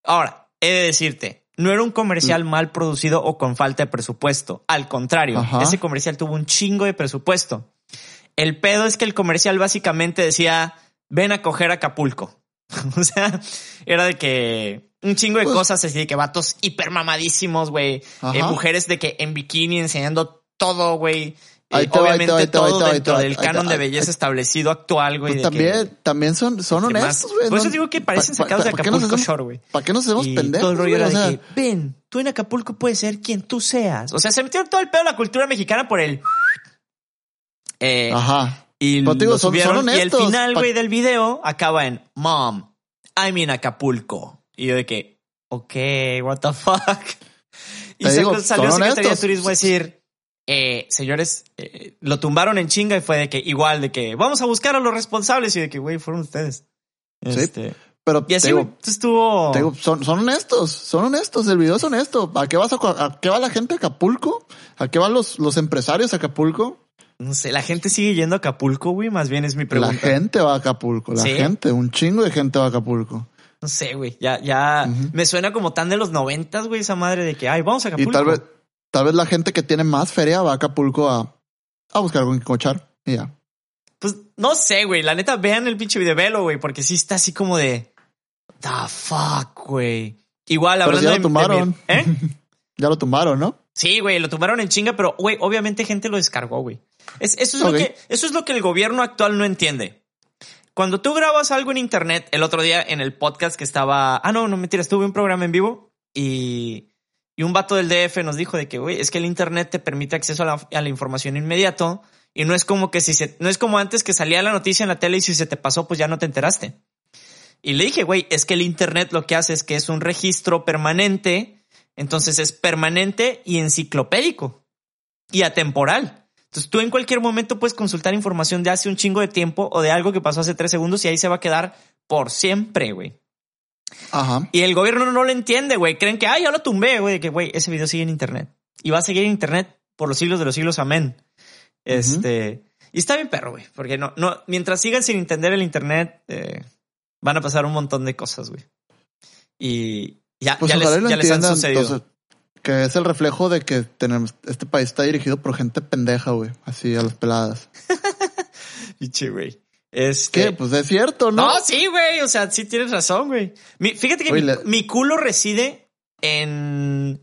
Ahora, he de decirte, no era un comercial mal producido o con falta de presupuesto. Al contrario, Ajá. ese comercial tuvo un chingo de presupuesto. El pedo es que el comercial básicamente decía, ven a coger Acapulco. o sea, era de que un chingo de Pues- cosas así, de que vatos hipermamadísimos, güey. Ajá. Eh, mujeres de que en bikini enseñando todo, güey. Ahí Eh, ahí te obviamente ahí va, ahí todo ahí dentro del canon de belleza establecido actual, güey. Pues que- también, también son, son honestos, güey. Por eso digo que parecen Pa- sacados de pa- ¿para qué nos Acapulco Shore, güey. ¿Para qué nos hacemos Y pendejos? todo el rollo güey? era O sea, de que, ven, tú en Acapulco puedes ser quien tú seas. O sea, se metieron todo el pedo de la cultura mexicana por el... Eh, Ajá. y Pero te digo, son- son subieron, y el honestos. final, güey, del video acaba en Mom, I'm in Acapulco. Y yo de que, ok, what the fuck. Y Te digo, salió- Secretaría de honestos. Turismo a decir, eh, señores, eh, lo tumbaron en chinga y fue de que igual, de que vamos a buscar a los responsables y de que, güey, fueron ustedes. Sí. Este, Pero y te así, digo, estuvo... te digo, son, son honestos, son honestos. El video es honesto. ¿A qué vas a, a qué va la gente a Acapulco? ¿A qué van los, los empresarios a Acapulco? No sé, la gente sigue yendo a Acapulco, güey, más bien es mi pregunta. La gente va a Acapulco, la Sí. gente, un chingo de gente va a Acapulco. No sé, güey, ya, ya me suena como tan de los noventas, güey, esa madre de que, ay, vamos a Y Acapulco. tal vez, tal vez la gente que tiene más feria va a Acapulco a, a buscar algo que cochar. Y ya. Pues no sé, güey, la neta, vean el pinche video, velo, güey, porque sí está así como de, the fuck, güey. Igual, Pero hablando ya lo de- de, tumbaron. mi- ¿Eh? Ya lo tumbaron, ¿no? Sí, güey, lo tumbaron en chinga, pero, güey, obviamente gente lo descargó, güey. Es, eso, es lo que, eso es lo que el gobierno actual no entiende. Cuando tú grabas algo en internet, el otro día en el podcast que estaba. Ah, no, no mentiras, tuve un programa en vivo y, y un vato del DF nos dijo de que, güey, es que el internet te permite acceso a la, a la información inmediato y no es como que si se, no es como antes que salía la noticia en la tele y si se te pasó, pues ya no te enteraste. Y le dije, güey, es que el internet lo que hace es que es un registro permanente, entonces es permanente y enciclopédico y atemporal. Entonces tú en cualquier momento puedes consultar información de hace un chingo de tiempo o de algo que pasó hace tres segundos y ahí se va a quedar por siempre, güey. Ajá. Y el gobierno no lo entiende, güey. Creen que, ay, ya lo tumbé, güey. Que, güey, ese video sigue en internet. Y va a seguir en internet por los siglos de los siglos. Amén. Este. Y está bien perro, güey. Porque no, no, mientras sigan sin entender el internet, eh, van a pasar un montón de cosas, güey. Y ya, Pues ya, les, ya les han sucedido. entonces, que es el reflejo de que tenemos, este país está dirigido por gente pendeja, güey. Así a las peladas. Piche, güey. Este. ¿Qué? Pues es cierto, ¿no? No, sí, güey. O sea, sí tienes razón, güey. Mi- fíjate que mi, culo reside en.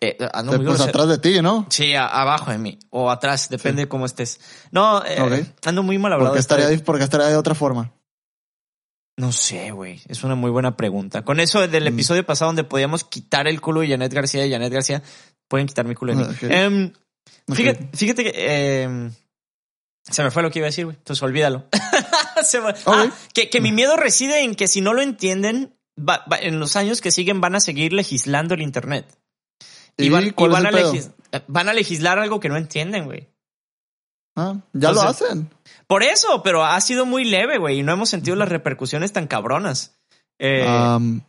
Eh, muy pues atrás de ti, ¿no? Sí, a- abajo de mí. O atrás, depende de cómo estés. No, eh, ando muy mal hablado. Porque esta estaría, di- porque estaría de otra forma. No sé, güey. Es una muy buena pregunta. Con eso del Mm. episodio pasado donde podíamos quitar el culo de Janet García y Janet García, pueden quitar mi culo de mí. Em, fíjate que em, se me fue lo que iba a decir, güey. Entonces olvídalo. Se me- Ah, que, que mi miedo reside en que si no lo entienden, va- va- en los años que siguen van a seguir legislando el internet. Y, ¿Y van, y a legis- van a legislar algo que no entienden, güey. Ah, ya lo hacen. Por eso, pero ha sido muy leve, güey, y no hemos sentido las repercusiones tan cabronas. Eh,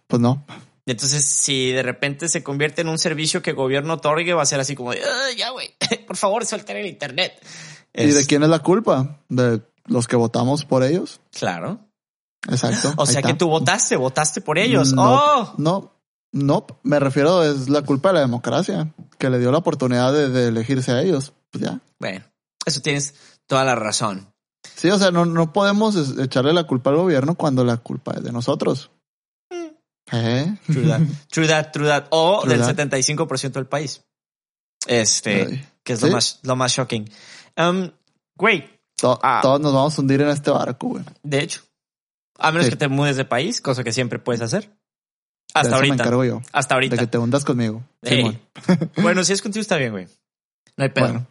pues no. Entonces, si de repente se convierte en un servicio que el gobierno otorgue, va a ser así como de, "Ah, ya, güey, por favor, suelten el internet. ¿Y de Es- quién es la culpa? ¿De los que votamos por ellos? Claro. Exacto. O sea que tú votaste, votaste por ellos. No, ¡Oh! no, no, me refiero, es la culpa de la democracia, que le dio la oportunidad de, de elegirse a ellos. Pues ya. Bueno, eso tienes toda la razón. Sí, o sea, no, no podemos es- echarle la culpa al gobierno cuando la culpa es de nosotros. ¿Eh? True that. True that, true that. O True del that. 75% del país. Este, Ay. Que es ¿Sí? lo más, lo más shocking. Um, güey, To- Ah. Todos nos vamos a hundir en este barco, güey. de hecho, a menos Sí. que te mudes de país, cosa que siempre puedes hacer. De Hasta eso ahorita. me encargo yo. Hasta De ahorita. que te hundas conmigo. Ey. Simón. Bueno, si es contigo está bien, güey. No hay pedo. Bueno.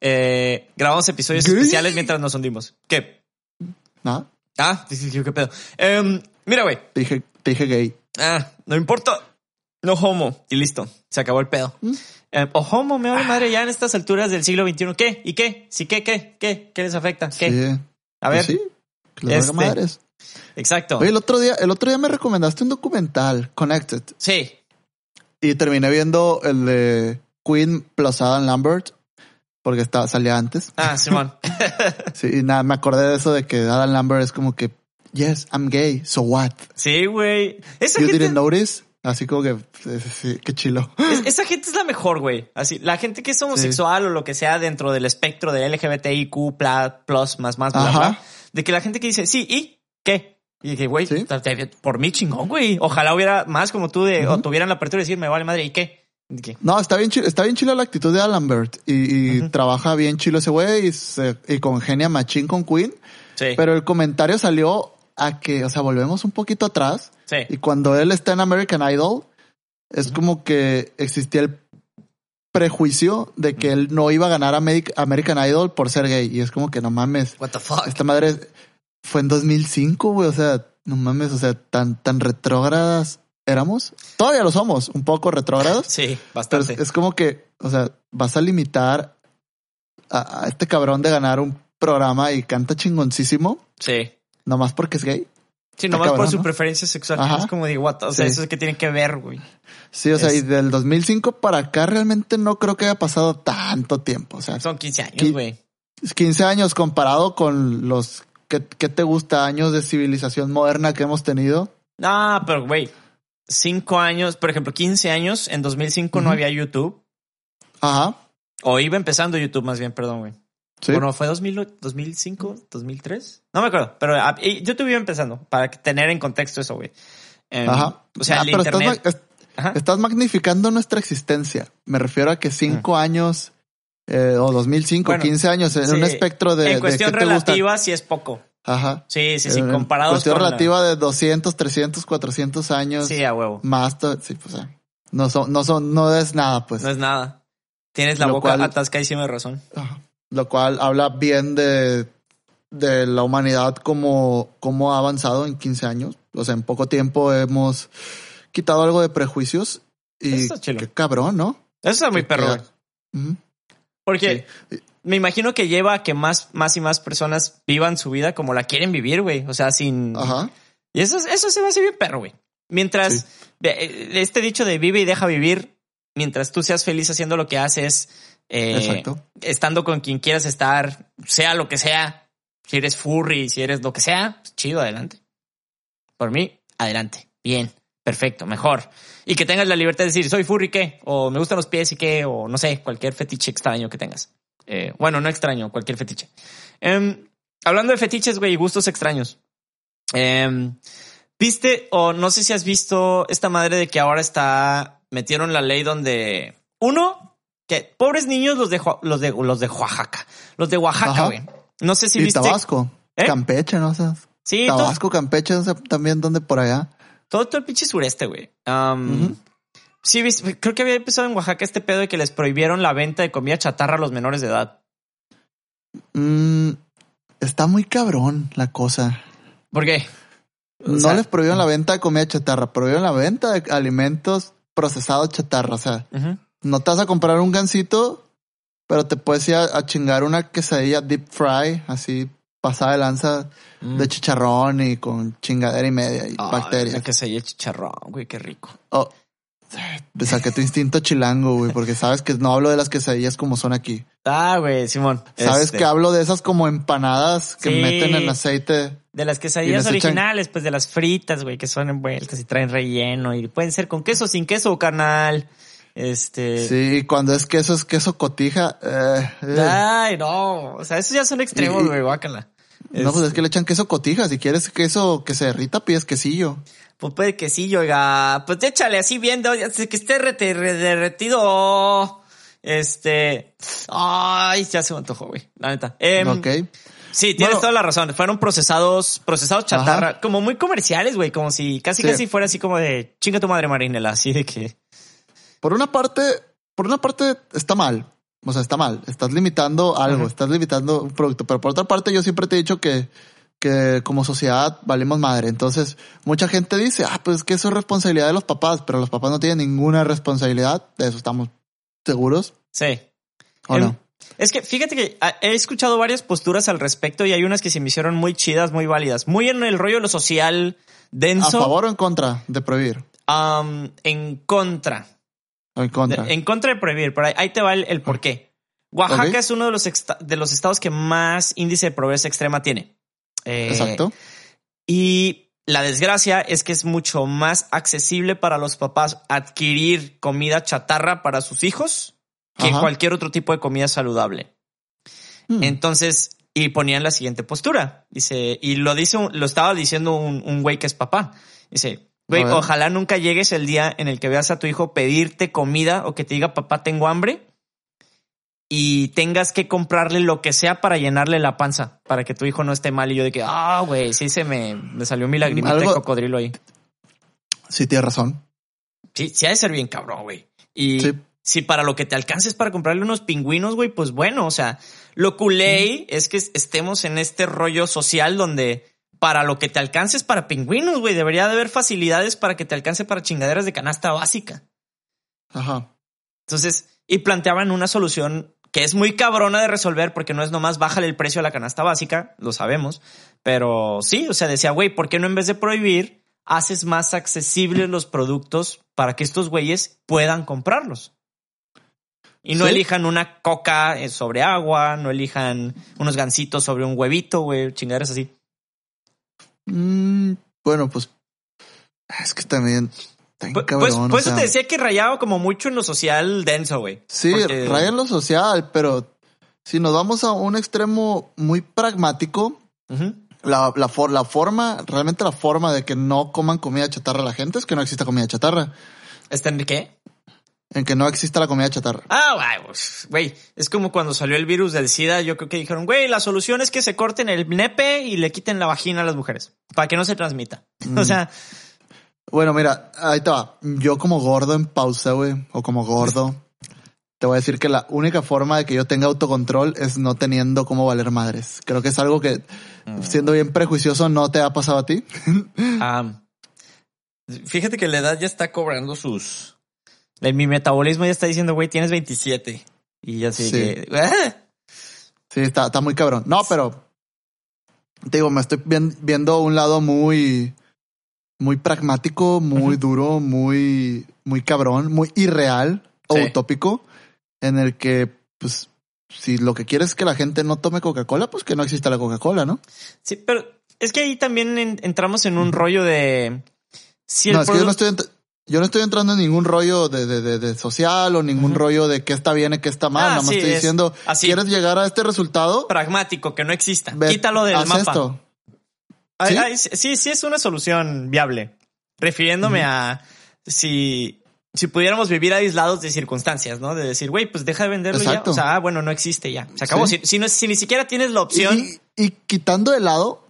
Eh, grabamos episodios ¿Qué? especiales mientras nos hundimos. ¿Qué? ¿Ah? Ah, qué pedo. Em, mira, güey. Te dije, te dije gay. Ah, no importa. No homo. Y listo. Se acabó el pedo. ¿Mm? O homo, me vale madre ya en estas alturas del siglo XXI. ¿Qué? ¿Y qué? ¿Sí qué? ¿Qué? ¿Qué? ¿Qué les afecta? ¿Qué? Sí. A ver. Pues sí. Que les Este- madres. Exacto. Oye, el otro día, el otro día me recomendaste un documental, Connected, Sí. y terminé viendo el de Queen plus Adam Lambert, porque estaba, salía antes. Ah, Simón. Sí, y nada, me acordé de eso de que Adam Lambert es como que, yes, I'm gay, so what? sí, güey. You gente, didn't notice? Así como que, sí, sí, qué chilo. es- esa gente es la mejor, güey. Así, la gente que es homosexual o lo que sea dentro del espectro de LGBTIQ, plus, más, más, bla. De que la gente que dice, sí, ¿y qué? Y que, güey, Sí. por mí chingón, güey. Ojalá hubiera más como tú de, o tuvieran la apertura de decir, me vale madre, ¿y qué? No, está bien chilo, está bien chila la actitud de Adam Lambert y, y trabaja bien chilo ese güey y, se- y congenia machín con Queen, Sí. pero el comentario salió a que, o sea, volvemos un poquito atrás sí. y cuando él está en American Idol es como que existía el prejuicio de que él no iba a ganar Ameri- American Idol por ser gay y es como que no mames, What the fuck? esta madre fue en 2005, güey, o sea, no mames, o sea, tan tan retrógradas éramos. Todavía lo somos, un poco retrógrados. Sí, Pero es, bastante. es como que, o sea, vas a limitar a, a este cabrón de ganar un programa y canta chingoncísimo, sí. Nomás porque es gay. Sí, nomás por su ¿no? preferencia sexual. Ajá. Es como digo, what? O sea, Sí. eso es que tiene que ver, güey. Sí, o sea, y del 2005 para acá realmente no creo que haya pasado tanto tiempo. O sea, Son 15 años, güey. 15 años comparado con los que, que te gusta años de civilización moderna que hemos tenido. No, pero güey, 5 años, por ejemplo, 15 años, en 2005 no había YouTube. Ajá. O iba empezando YouTube más bien, perdón, güey. Sí. Bueno, ¿fue 2000, 2005, 2003? No me acuerdo, pero ah, y YouTube iba empezando, para tener en contexto eso, güey. Em, Ajá. O sea, Ah, el pero estás, internet... ma- es- Ajá. estás magnificando nuestra existencia. Me refiero a que cinco años eh, o 2005, Bueno, 15 años en sí, un espectro de. en de cuestión qué te gusta. relativa, sí es poco. Ajá. Sí, sí, sí, En comparados cuestión con la- relativa de 200, 300, 400 años. Sí, a huevo. Más. Sí, pues. ah, No son, no son, no es nada, pues. No es nada. Tienes la Lo boca cual- atascadísima de razón. Ajá. Lo cual habla bien de, de la humanidad como, como ha avanzado en 15 años. O sea, en poco tiempo hemos quitado algo de prejuicios y Eso está chilo. qué cabrón, ¿no? Eso está muy Que- perro. Ujú. Porque me imagino que lleva a que más, más y más personas vivan su vida como la quieren vivir, güey. O sea, sin... Ajá. Y eso, eso se me hace bien perro, güey. Mientras Sí. este dicho de vive y deja vivir, mientras tú seas feliz haciendo lo que haces, eh, Exacto. estando con quien quieras estar, sea lo que sea, si eres furry, si eres lo que sea, pues, chido, adelante. Por mí, adelante. Bien, perfecto, mejor. Y que tengas la libertad de decir, soy furry, ¿qué? O me gustan los pies y qué, o no sé, cualquier fetiche extraño que tengas. Eh, bueno, no extraño, cualquier fetiche. Em, hablando de fetiches, güey, y gustos extraños. Em, ¿Viste o no sé si has visto esta madre de que ahora está, metieron la ley donde, uno, que pobres niños los de, los de, los de Oaxaca, los de Oaxaca, güey. No sé si y viste. Tabasco. ¿Eh? Campeche, ¿no? O sea, Sí, todo, Tabasco, Campeche, no sé también dónde por allá. todo, todo el pinche sureste, güey. Ujú. Sí, viste- creo que había empezado en Oaxaca este pedo de que les prohibieron la venta de comida chatarra a los menores de edad. Mm, está muy cabrón la cosa. ¿Por qué? O no sea, les prohibieron la venta de comida chatarra, prohibieron la venta de alimentos procesados chatarra. O sea, ujú. No te vas a comprar un gansito pero te puedes ir a, a chingar una quesadilla deep fry, así pasada de lanza de chicharrón y con chingadera y media y bacterias. Que se haya chicharrón, güey, qué rico. Oh, te saqué tu instinto chilango, güey, porque sabes que no hablo de las quesadillas como son aquí. Ah, güey, Simón. Sabes Este, que hablo de esas como empanadas que Sí. meten en aceite. De las quesadillas echan- originales, pues de las fritas, güey, que son envueltas y traen relleno y pueden ser con queso, sin queso, carnal. Este. Sí, cuando es queso, es queso cotija. eh, eh. Ay, no. O sea, esos ya son extremos, güey, guácala. No, pues es Este, que le echan queso cotija. Si quieres queso que se derrita, pides quesillo. Pues puede que sí, oiga. Pues échale así bien, de- que esté derretido. Este. Ay, ya se me antojó, güey. La neta. Em, ok. Sí, tienes Bueno. toda la razón. Fueron procesados, procesados chatarra, como muy comerciales, güey. Como si casi, Sí. casi fuera así como de chinga tu madre, Marinela. Así de que. Por una parte, por una parte está mal. O sea, está mal. Estás limitando algo, estás limitando un producto. Pero por otra parte, yo siempre te he dicho que, que como sociedad valemos madre. Entonces, mucha gente dice, ah, pues es que eso es responsabilidad de los papás, pero los papás no tienen ninguna responsabilidad. De eso estamos seguros. Sí. ¿O Em, no? Es que fíjate que ah, he escuchado varias posturas al respecto y hay unas que se me hicieron muy chidas, muy válidas. Muy en el rollo de lo social ¿A denso. favor o en contra de prohibir? am, en contra. En contra. De- en contra de prohibir, pero ahí, ahí te va el, el por qué. Oaxaca es uno de los, de los estados que más índice de pobreza extrema tiene. Eh, Exacto. Y la desgracia es que es mucho más accesible para los papás adquirir comida chatarra para sus hijos que Ajá. cualquier otro tipo de comida saludable. Hmm. Entonces, y ponían la siguiente postura. Dice, y lo dice, lo estaba diciendo un, un güey que es papá. Dice, güey, ojalá nunca llegues el día en el que veas a tu hijo pedirte comida o que te diga, papá, tengo hambre. Y tengas que comprarle lo que sea para llenarle la panza, para que tu hijo no esté mal. Y yo de que, ah, güey, sí se me, me salió mi lagrimita de cocodrilo ahí. Sí, tienes razón. Sí, sí ha de ser bien cabrón, güey. Y Sí. si para lo que te alcances para comprarle unos pingüinos, güey, pues bueno, o sea, lo culé es que estemos en este rollo social donde para lo que te alcances para pingüinos, güey, debería de haber facilidades para que te alcance para chingaderas de canasta básica. Ajá. Entonces, y planteaban una solución que es muy cabrona de resolver porque no es nomás bájale el precio a la canasta básica, lo sabemos, pero sí, o sea, decía, güey, ¿por qué no en vez de prohibir, haces más accesibles los productos para que estos güeyes puedan comprarlos? Y no Sí. elijan una coca eh, sobre agua, no elijan unos gancitos sobre un huevito, güey, chingaderas así. Mm, bueno, pues es que también bien Pues, cabrón, pues, o por eso te decía que rayaba como mucho en lo social denso, güey. Sí, Porque- raya en lo social, pero si nos vamos a un extremo muy pragmático, Ujú. la, la, for- la forma, realmente la forma de que no coman comida chatarra la gente es que no exista comida chatarra, ¿Está en qué? En que no exista la comida chatarra. Ah, güey, pues, güey, es como cuando salió el virus del SIDA, yo creo que dijeron, güey, la solución es que se corten el nepe y le quiten la vagina a las mujeres, para que no se transmita. O sea, Bueno, mira, ahí te va. Yo como gordo en pausa, güey, o como gordo, te voy a decir que la única forma de que yo tenga autocontrol es no teniendo cómo valer madres. Creo que es algo que, siendo bien prejuicioso, no te ha pasado a ti. am, fíjate que la edad ya está cobrando sus... Mi metabolismo ya está diciendo, güey, tienes 27. Y así Sí. que... ¡ah! Sí, está, está muy cabrón. No, pero te digo, me estoy vien- viendo un lado muy, muy pragmático, muy duro, muy, muy cabrón, muy irreal o Sí. utópico, en el que, pues, si lo que quieres es que la gente no tome Coca-Cola, pues que no exista la Coca-Cola, ¿no? Sí, pero es que ahí también en- entramos en un rollo de... Si el no, es que yo no estoy, yo no estoy entrando en ningún rollo de, de, de, de social o ningún rollo de qué está bien y qué está mal. Ah, Nada más estoy es diciendo, así. ¿quieres llegar a este resultado? pragmático, que no exista. Ve- Quítalo del haz mapa. esto. ¿Sí? ay, sí, sí es una solución viable. Refiriéndome a si, si pudiéramos vivir aislados de circunstancias, ¿no? De decir, güey, pues deja de venderlo Exacto. ya. O sea, ah, bueno, no existe ya. Se acabó. Sí. Si, si, no, si ni siquiera tienes la opción. Y, y quitando de lado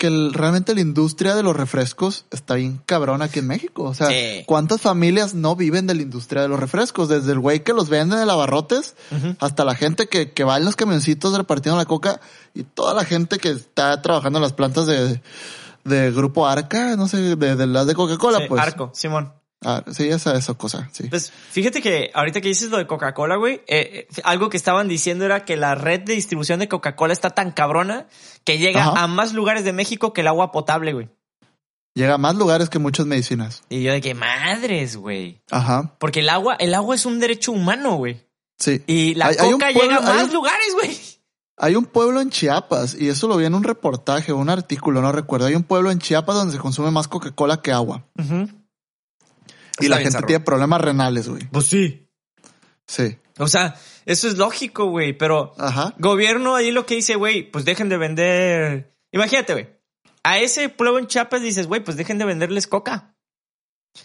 que el- realmente la industria de los refrescos está bien cabrón aquí en México. O sea, Sí. ¿cuántas familias no viven de la industria de los refrescos? Desde el güey que los vende de abarrotes Ujú. hasta la gente que, que va en los camioncitos repartiendo la coca y toda la gente que está trabajando en las plantas de, de Grupo Arca, no sé, de, de las de Coca-Cola, Sí, pues. Arco, Simón. Ah, sí, esa, esa cosa, sí. Pues fíjate que ahorita que dices lo de Coca-Cola, güey, eh, eh, algo que estaban diciendo era que la red de distribución de Coca-Cola está tan cabrona que llega Ajá. a más lugares de México que el agua potable, güey. Llega a más lugares que muchas medicinas. Y yo de que madres, güey. Ajá, Porque el agua, el agua es un derecho humano, güey. sí. Y la Hay- hay un coca pueblo- llega a más un- lugares, güey. Hay un pueblo en Chiapas, y eso lo vi en un reportaje, un artículo, no recuerdo. Hay un pueblo en Chiapas donde se consume más Coca-Cola que agua. Y la gente zarro. tiene problemas renales, güey. Pues sí. Sí. O sea, eso es lógico, güey, pero Ajá. gobierno ahí lo que dice, güey, pues dejen de vender. Imagínate, güey. A ese pueblo en Chiapas dices, güey, pues dejen de venderles coca.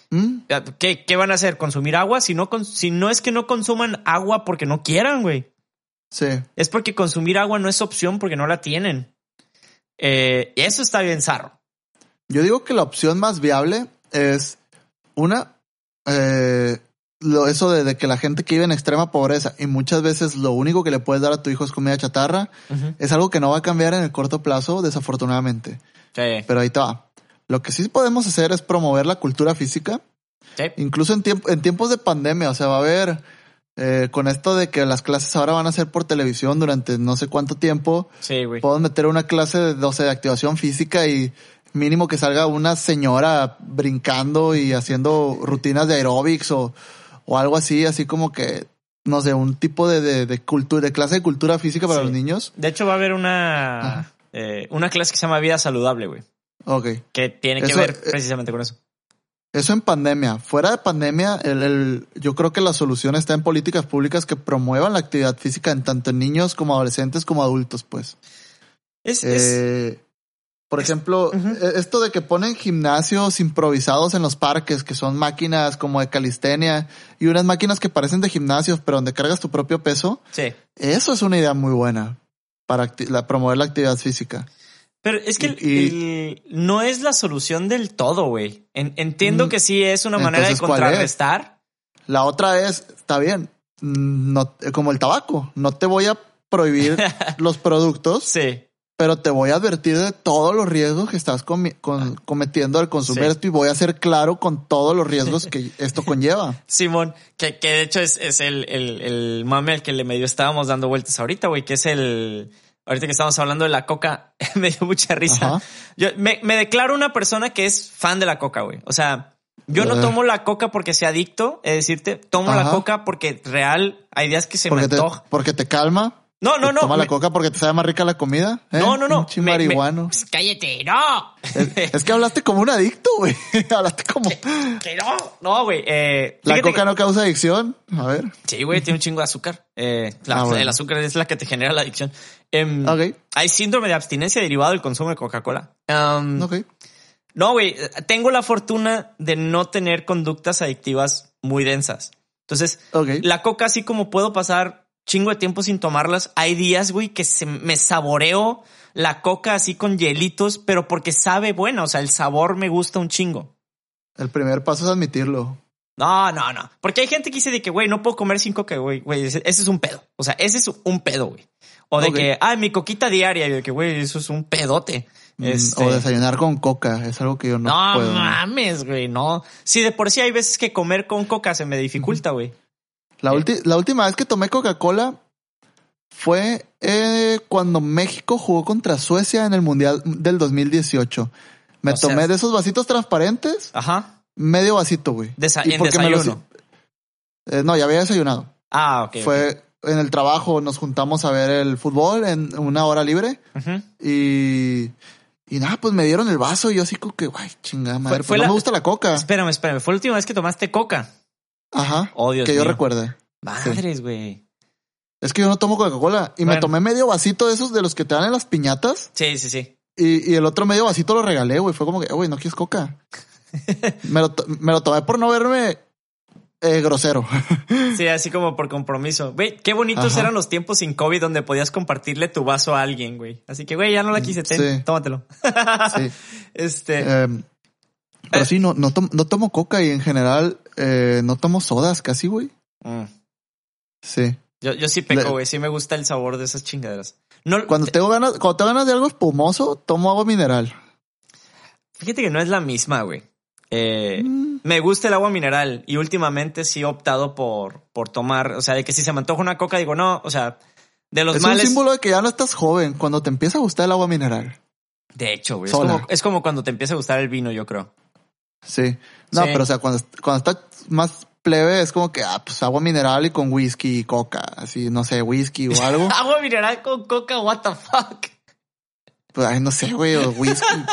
Mm, ¿Qué, qué van a hacer? ¿Consumir agua? Si no, si no es que no consuman agua porque no quieran, güey. Sí. Es porque consumir agua no es opción porque no la tienen. Eh, eso está bien zarro. Yo digo que la opción más viable es una, eh, lo, eso de, de que la gente que vive en extrema pobreza y muchas veces lo único que le puedes dar a tu hijo es comida chatarra, es algo que no va a cambiar en el corto plazo, desafortunadamente. Sí. Pero ahí te va. Lo que sí podemos hacer es promover la cultura física, Sí. incluso en, tiemp- en tiempos de pandemia. O sea, va a haber, eh, con esto de que las clases ahora van a ser por televisión durante no sé cuánto tiempo, Sí, güey. Puedo meter una clase de 12 de activación física y mínimo que salga una señora brincando y haciendo rutinas de aeróbics o, o algo así, así como que, no sé, un tipo de, de, de cultura, de clase de cultura física para Sí. los niños. De hecho, va a haber una, eh, una clase que se llama Vida Saludable, güey. Ok. Que tiene que Eso, ver eh, precisamente con eso. Eso en pandemia. Fuera de pandemia, el, el- yo creo que la solución está en políticas públicas que promuevan la actividad física en tanto en niños como adolescentes como adultos, pues. Es, es- Eh, por ejemplo, eh, esto de que ponen gimnasios improvisados en los parques, que son máquinas como de calistenia y unas máquinas que parecen de gimnasios, pero donde cargas tu propio peso, sí. eso es una idea muy buena para la- promover la actividad física. Pero es que el- Y- el- no es la solución del todo, güey. En- entiendo Mm, que sí es una manera de contrarrestar. La otra es, está bien, mm, no, como el tabaco, no te voy a prohibir los productos, Sí. Pero te voy a advertir de todos los riesgos que estás con- cometiendo al consumir Sí. esto y voy a ser claro con todos los riesgos que esto conlleva. Simón, que, que de hecho es, es el, el, el mame al que le medio estábamos dando vueltas ahorita, güey, que es el... Ahorita que estamos hablando de la coca, me dio mucha risa. Ajá. Yo me, me declaro una persona que es fan de la coca, güey. O sea, yo no tomo la coca porque sea adicto, es decirte, tomo la coca porque real hay días que se porque, me antoja. porque te calma. No, no, Te no. Toma me- la coca porque te sabe más rica la comida. ¿eh? No, no, no. Me- marihuano. Pss, cállate, no. Es, es que hablaste como un adicto, güey. hablaste como... que no. No, güey. Eh, La coca que- no causa adicción. A ver. Sí, güey, tiene un chingo de azúcar. Eh, la- Ah, bueno. El azúcar es la que te genera la adicción. Em, Ok. Hay síndrome de abstinencia derivado del consumo de Coca-Cola. Um, Ok. No, güey, tengo la fortuna de no tener conductas adictivas muy densas. Entonces, la coca, así como puedo pasar chingo de tiempo sin tomarlas, hay días, güey, que se me saboreo la coca así con hielitos, pero porque sabe buena, o sea, el sabor me gusta un chingo. El primer paso es admitirlo. No, no, no. Porque hay gente que dice de que, güey, no puedo comer sin coca, güey. Güey, ese, ese es un pedo. O sea, ese es un pedo, güey. O de que, ah, mi coquita diaria. Y de que, güey, eso es un pedote. Mm, Este- O desayunar con coca. Es algo que yo no, No, puedo. mames, güey, no. Sí, de por sí hay veces que comer con coca se me dificulta, güey. La, ulti- la última vez que tomé Coca-Cola fue eh, cuando México jugó contra Suecia en el Mundial del 2018. Me O sea- tomé de esos vasitos transparentes, Ajá. medio vasito, güey. Desa- Y en los- eh, no, ya había desayunado. Ah, ok. fue en el trabajo, nos juntamos a ver el fútbol en una hora libre y, y nada, pues me dieron el vaso y yo así como que, ay, chingada madre, fue pues no me gusta la coca. Espérame, espérame. ¿Fue la última vez que tomaste coca? Ajá. Oh, Dios que yo recuerde. Madres, güey. Es que yo no tomo Coca-Cola y me tomé medio vasito de esos de los que te dan en las piñatas. Sí, sí, sí. Y, y el otro medio vasito lo regalé, güey. Fue como que, güey, no quieres coca. me, lo, me lo tomé por no verme eh, grosero. Sí, así como por compromiso. Güey, qué bonitos Ajá. eran los tiempos sin COVID donde podías compartirle tu vaso a alguien, güey. Así que, güey, ya no la quise, ten, Sí. tómatelo. sí. Este, Eh, pero Eh. sí, no, no, tom- no tomo coca y en general eh, no tomo sodas casi, güey. mm. Sí. yo, yo sí peco, güey. Sí me gusta el sabor de esas chingaderas. No, Cuando tengo ganas, cuando tengo ganas de algo espumoso, tomo agua mineral. Fíjate que no es la misma, güey. Eh, Mm, me gusta el agua mineral y últimamente sí he optado por, por tomar, o sea, de que si se me antoja una coca, digo, no, o sea, de los Es males. un símbolo de que ya no estás joven cuando te empieza a gustar el agua mineral. De hecho, güey. Es como, es como cuando te empieza a gustar el vino, yo creo. Sí. No, Sí. pero o sea, cuando, cuando estás más plebe es como que, ah, pues agua mineral y con whisky y coca. Así, no sé, whisky o algo. Agua mineral con coca, what the fuck. pues, ay, no sé, güey, o whisky.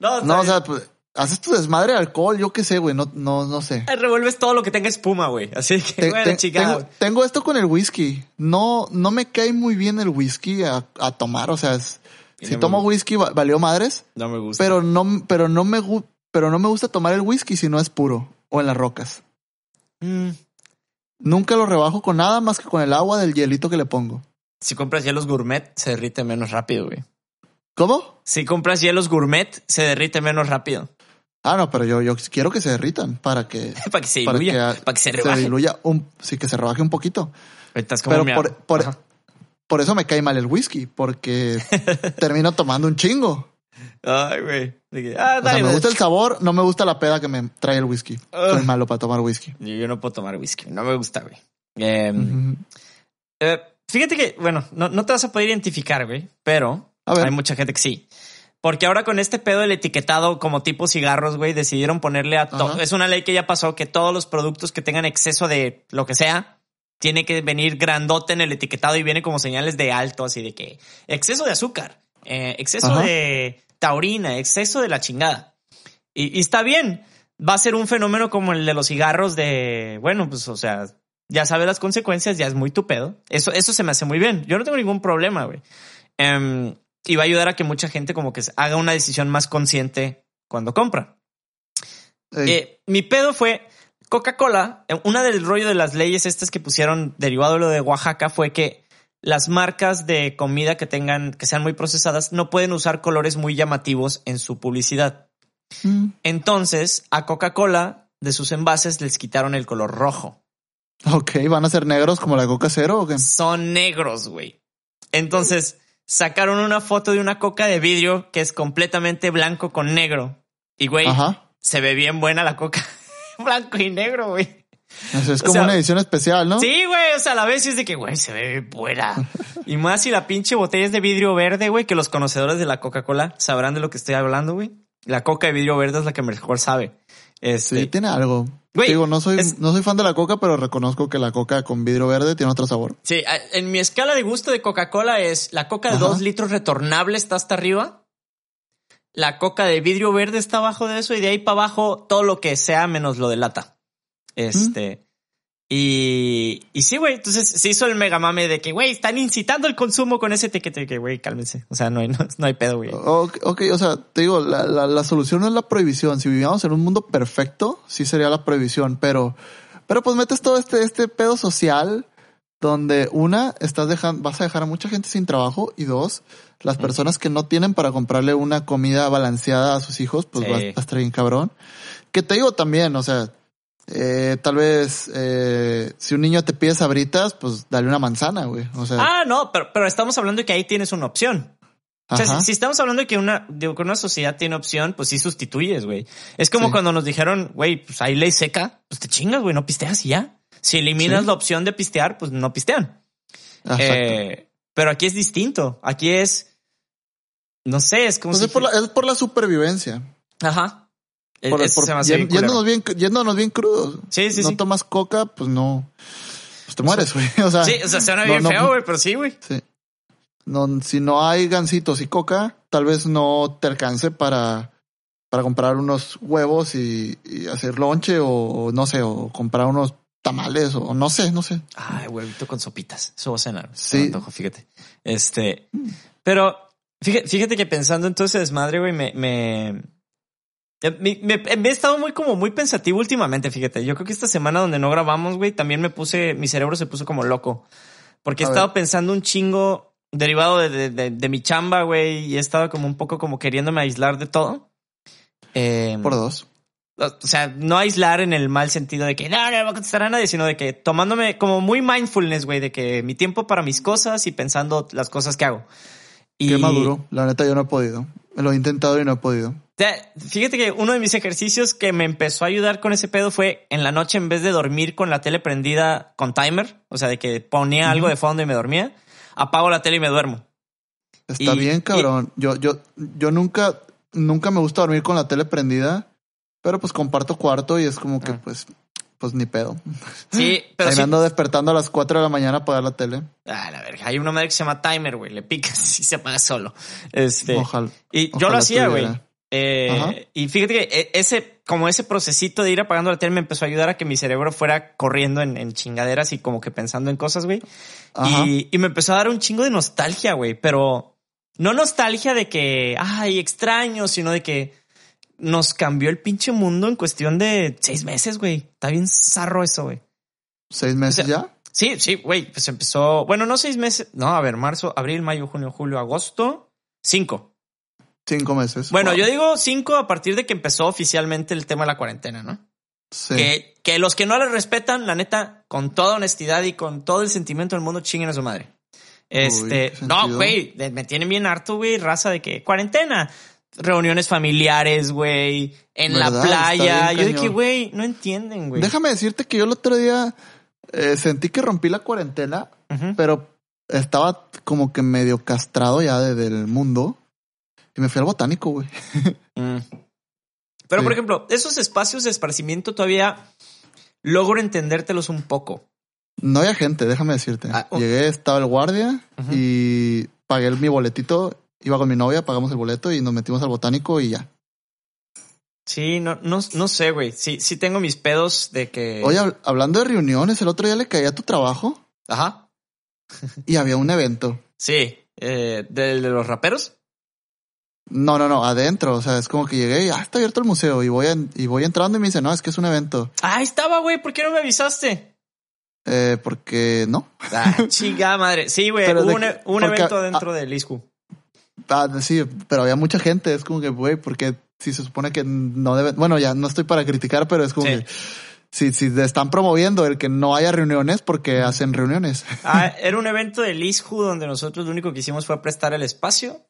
No, No, o está sea, pues, haces tu desmadre de alcohol, yo qué sé, güey, no, no, no sé. revuelves todo lo que tenga espuma, güey. Así que, Te- bueno, te- chingada. tengo, tengo esto con el whisky. No, no me cae muy bien el whisky a, a tomar. O sea, es- si no tomo gusta. whisky va- valió madres, No me gusta. pero no, pero no me gu- pero no me gusta tomar el whisky si no es puro o en las rocas. Mm, Nunca lo rebajo con nada más que con el agua del hielito que le pongo. si compras hielos gourmet, se derrite menos rápido, güey. ¿Cómo? Si compras hielos gourmet, se derrite menos rápido. Ah, no, pero yo, yo quiero que se derritan para que, para que se para diluya, que, para que, se se rebaje. diluya un, sí, que se rebaje un poquito. Ahorita es como Pero por eso me cae mal el whisky, porque termino tomando un chingo. Ay, güey. Ah, O sea, me gusta el sabor, no me gusta la peda que me trae el whisky. Soy Ugh. malo para tomar whisky. Yo, yo no puedo tomar whisky. No me gusta, güey. Eh, Ujú. eh, fíjate que, bueno, no, no te vas a poder identificar, güey, pero hay mucha gente que sí. Porque ahora con este pedo del etiquetado como tipo cigarros, güey, decidieron ponerle a todo. Es una ley que ya pasó que todos los productos que tengan exceso de lo que sea, tiene que venir grandote en el etiquetado y viene como señales de alto, así de que exceso de azúcar, eh, exceso Ajá. de taurina, exceso de la chingada. Y, y está bien. Va a ser un fenómeno como el de los cigarros de, bueno, pues, o sea, ya sabes las consecuencias, ya es muy tu pedo. Eso, eso se me hace muy bien. Yo no tengo ningún problema, güey. Em, y va a ayudar a que mucha gente como que haga una decisión más consciente cuando compra. Eh, mi pedo fue Coca-Cola. eh, Una del rollo de las leyes estas que pusieron derivado de lo de Oaxaca fue que las marcas de comida que tengan, que sean muy procesadas, no pueden usar colores muy llamativos en su publicidad. mm, Entonces, a Coca-Cola, de sus envases, les quitaron el color rojo. Ok, ¿van a ser negros como la coca cero o qué? Son negros, güey. Entonces, sacaron una foto de una coca de vidrio que es completamente blanco con negro. Y, güey, Ajá. se ve bien buena la coca. blanco y negro, güey. Eso es O como sea, una edición especial, ¿no? Sí, güey, o sea, a la vez es de que, güey, se ve buena. y más si la pinche botella es de vidrio verde, güey, que los conocedores de la Coca-Cola sabrán de lo que estoy hablando, güey. La coca de vidrio verde es la que mejor sabe. Este, Sí, tiene algo. Güey, Digo, no soy, es- no soy fan de la coca, pero reconozco que la coca con vidrio verde tiene otro sabor. Sí, en mi escala de gusto de Coca-Cola es la coca de Ajá. dos litros retornable está hasta arriba. La coca de vidrio verde está abajo de eso y de ahí para abajo todo lo que sea menos lo de lata. Este. Y, y sí, güey. Entonces se hizo el mega mame de que, güey, están incitando el consumo con ese etiquete de que, güey, cálmense. O sea, no hay, no, no hay pedo, güey. Ok, ok, o sea, te digo, la, la, la solución no es la prohibición. Si viviéramos en un mundo perfecto, sí sería la prohibición, pero, pero pues metes todo este, este pedo social donde una, estás dejando, vas a dejar a mucha gente sin trabajo y dos, las personas que no tienen para comprarle una comida balanceada a sus hijos, pues Sí. va a estar bien cabrón. Que te digo también, o sea, eh, tal vez eh, si un niño te pide sabritas, pues dale una manzana, güey. O sea, Ah, no, pero, pero estamos hablando de que ahí tienes una opción. O sea, si, si estamos hablando de que una, de que una sociedad tiene opción, pues sí sustituyes, güey. Es como Sí. cuando nos dijeron, güey, pues hay ley seca, pues te chingas, güey, no pisteas y ya. Si eliminas Sí. la opción de pistear, pues no pistean. Eh, pero aquí es distinto. Aquí es, no sé, es como Pues si... es, por la, es por la supervivencia. Ajá. E- Por- por- bien yén- yéndonos, bien, yéndonos bien crudos. Sí, sí, no sí. tomas coca, pues no. Pues te mueres, güey. O sea, Sí, o sea, suena no, bien no, feo, güey, pero sí, güey. sí. No, si no hay gancitos y coca, tal vez no te alcance para, para comprar unos huevos y, y hacer lonche o, o no sé, o comprar unos tamales o no sé, no sé. Ay, huevito con sopitas. Eso va a cenar. Sí. Antojo, fíjate. Este, pero fíjate, fíjate que pensando en todo ese desmadre, güey, me, me, eh, me, me- me he estado muy como muy pensativo últimamente, fíjate. Yo creo que esta semana donde no grabamos, güey, también me puse, mi cerebro se puso como loco. Porque he estado pensando un chingo derivado de, de, de- de mi chamba, güey, y he estado como un poco como queriéndome aislar de todo. Eh, Por dos. o sea, no aislar en el mal sentido de que no, no le voy a contestar a nadie, sino de que tomándome como muy mindfulness, güey, de que mi tiempo para mis cosas y pensando las cosas que hago. Y Qué maduro. La neta, yo no he podido. Lo he intentado y no he podido. Te- Fíjate que uno de mis ejercicios que me empezó a ayudar con ese pedo fue en la noche en vez de dormir con la tele prendida con timer, o sea, de que ponía algo de fondo y me dormía, apago la tele y me duermo. Está Y- bien, cabrón. Yo, yo, yo nunca, nunca me gusta dormir con la tele prendida, pero pues comparto cuarto y es como que Ah. pues, pues ni pedo. Sí, pero Ahí sí. me ando despertando a las 4 de la mañana a apagar la tele. Ah, la verga. Hay una madre que se llama timer, güey. Le picas y se apaga solo. Este. Ojalá. Y yo ojalá lo hacía, güey. Eh, y fíjate que e- ese, como ese procesito de ir apagando la tele me empezó a ayudar a que mi cerebro fuera corriendo en, en chingaderas y como que pensando en cosas, güey. Y, y me empezó a dar un chingo de nostalgia, güey. Pero no nostalgia de que, ay, extraño, sino de que nos cambió el pinche mundo en cuestión de seis meses, güey. Está bien zarro eso, güey. ¿Seis meses o sea, ya? Sí, sí, güey. Pues empezó, bueno, no seis meses. No, a ver, marzo, abril, mayo, junio, julio, agosto. Cinco. Cinco meses. Bueno, Wow. yo digo cinco a partir de que empezó oficialmente el tema de la cuarentena, ¿no? Sí. Que, que los que no le respetan, la neta, con toda honestidad y con todo el sentimiento del mundo, chinguen a su madre. Este, ¿qué no, güey, me tienen bien harto, güey, raza de que cuarentena, reuniones familiares, güey, en la playa. Yo de que, güey, no entienden, güey. Déjame decirte que yo el otro día eh, sentí que rompí la cuarentena, pero estaba como que medio castrado ya de- del mundo. Y me fui al botánico, güey. Mm. Pero, Sí. por ejemplo, esos espacios de esparcimiento todavía logro entendértelos un poco. No había gente, déjame decirte. Ah. Llegué, estaba el guardia y pagué mi boletito. Iba con mi novia, pagamos el boleto y nos metimos al botánico y ya. Sí, no, no, no sé, güey. Sí, sí tengo mis pedos de que. Oye, hab- hablando de reuniones, el otro día le caí a tu trabajo Ajá. y había un evento. Sí. Eh, ¿Del de los raperos? No, no, no, adentro. O sea, es como que llegué y ah, está abierto el museo y voy, en- y voy entrando y me dice, no, es que es un evento. Ah, estaba, güey. ¿Por qué no me avisaste? Eh, porque no. Ah, chiga madre. Sí, güey. Hubo un, que- un porque- evento dentro del ISCU. Ah, sí, pero había mucha gente. Es como que, güey, porque si se supone que no debe. Bueno, ya no estoy para criticar, pero es como Sí. que si, si están promoviendo el que no haya reuniones, porque hacen reuniones. Ah, era un evento del ISCU donde nosotros lo único que hicimos fue prestar el espacio.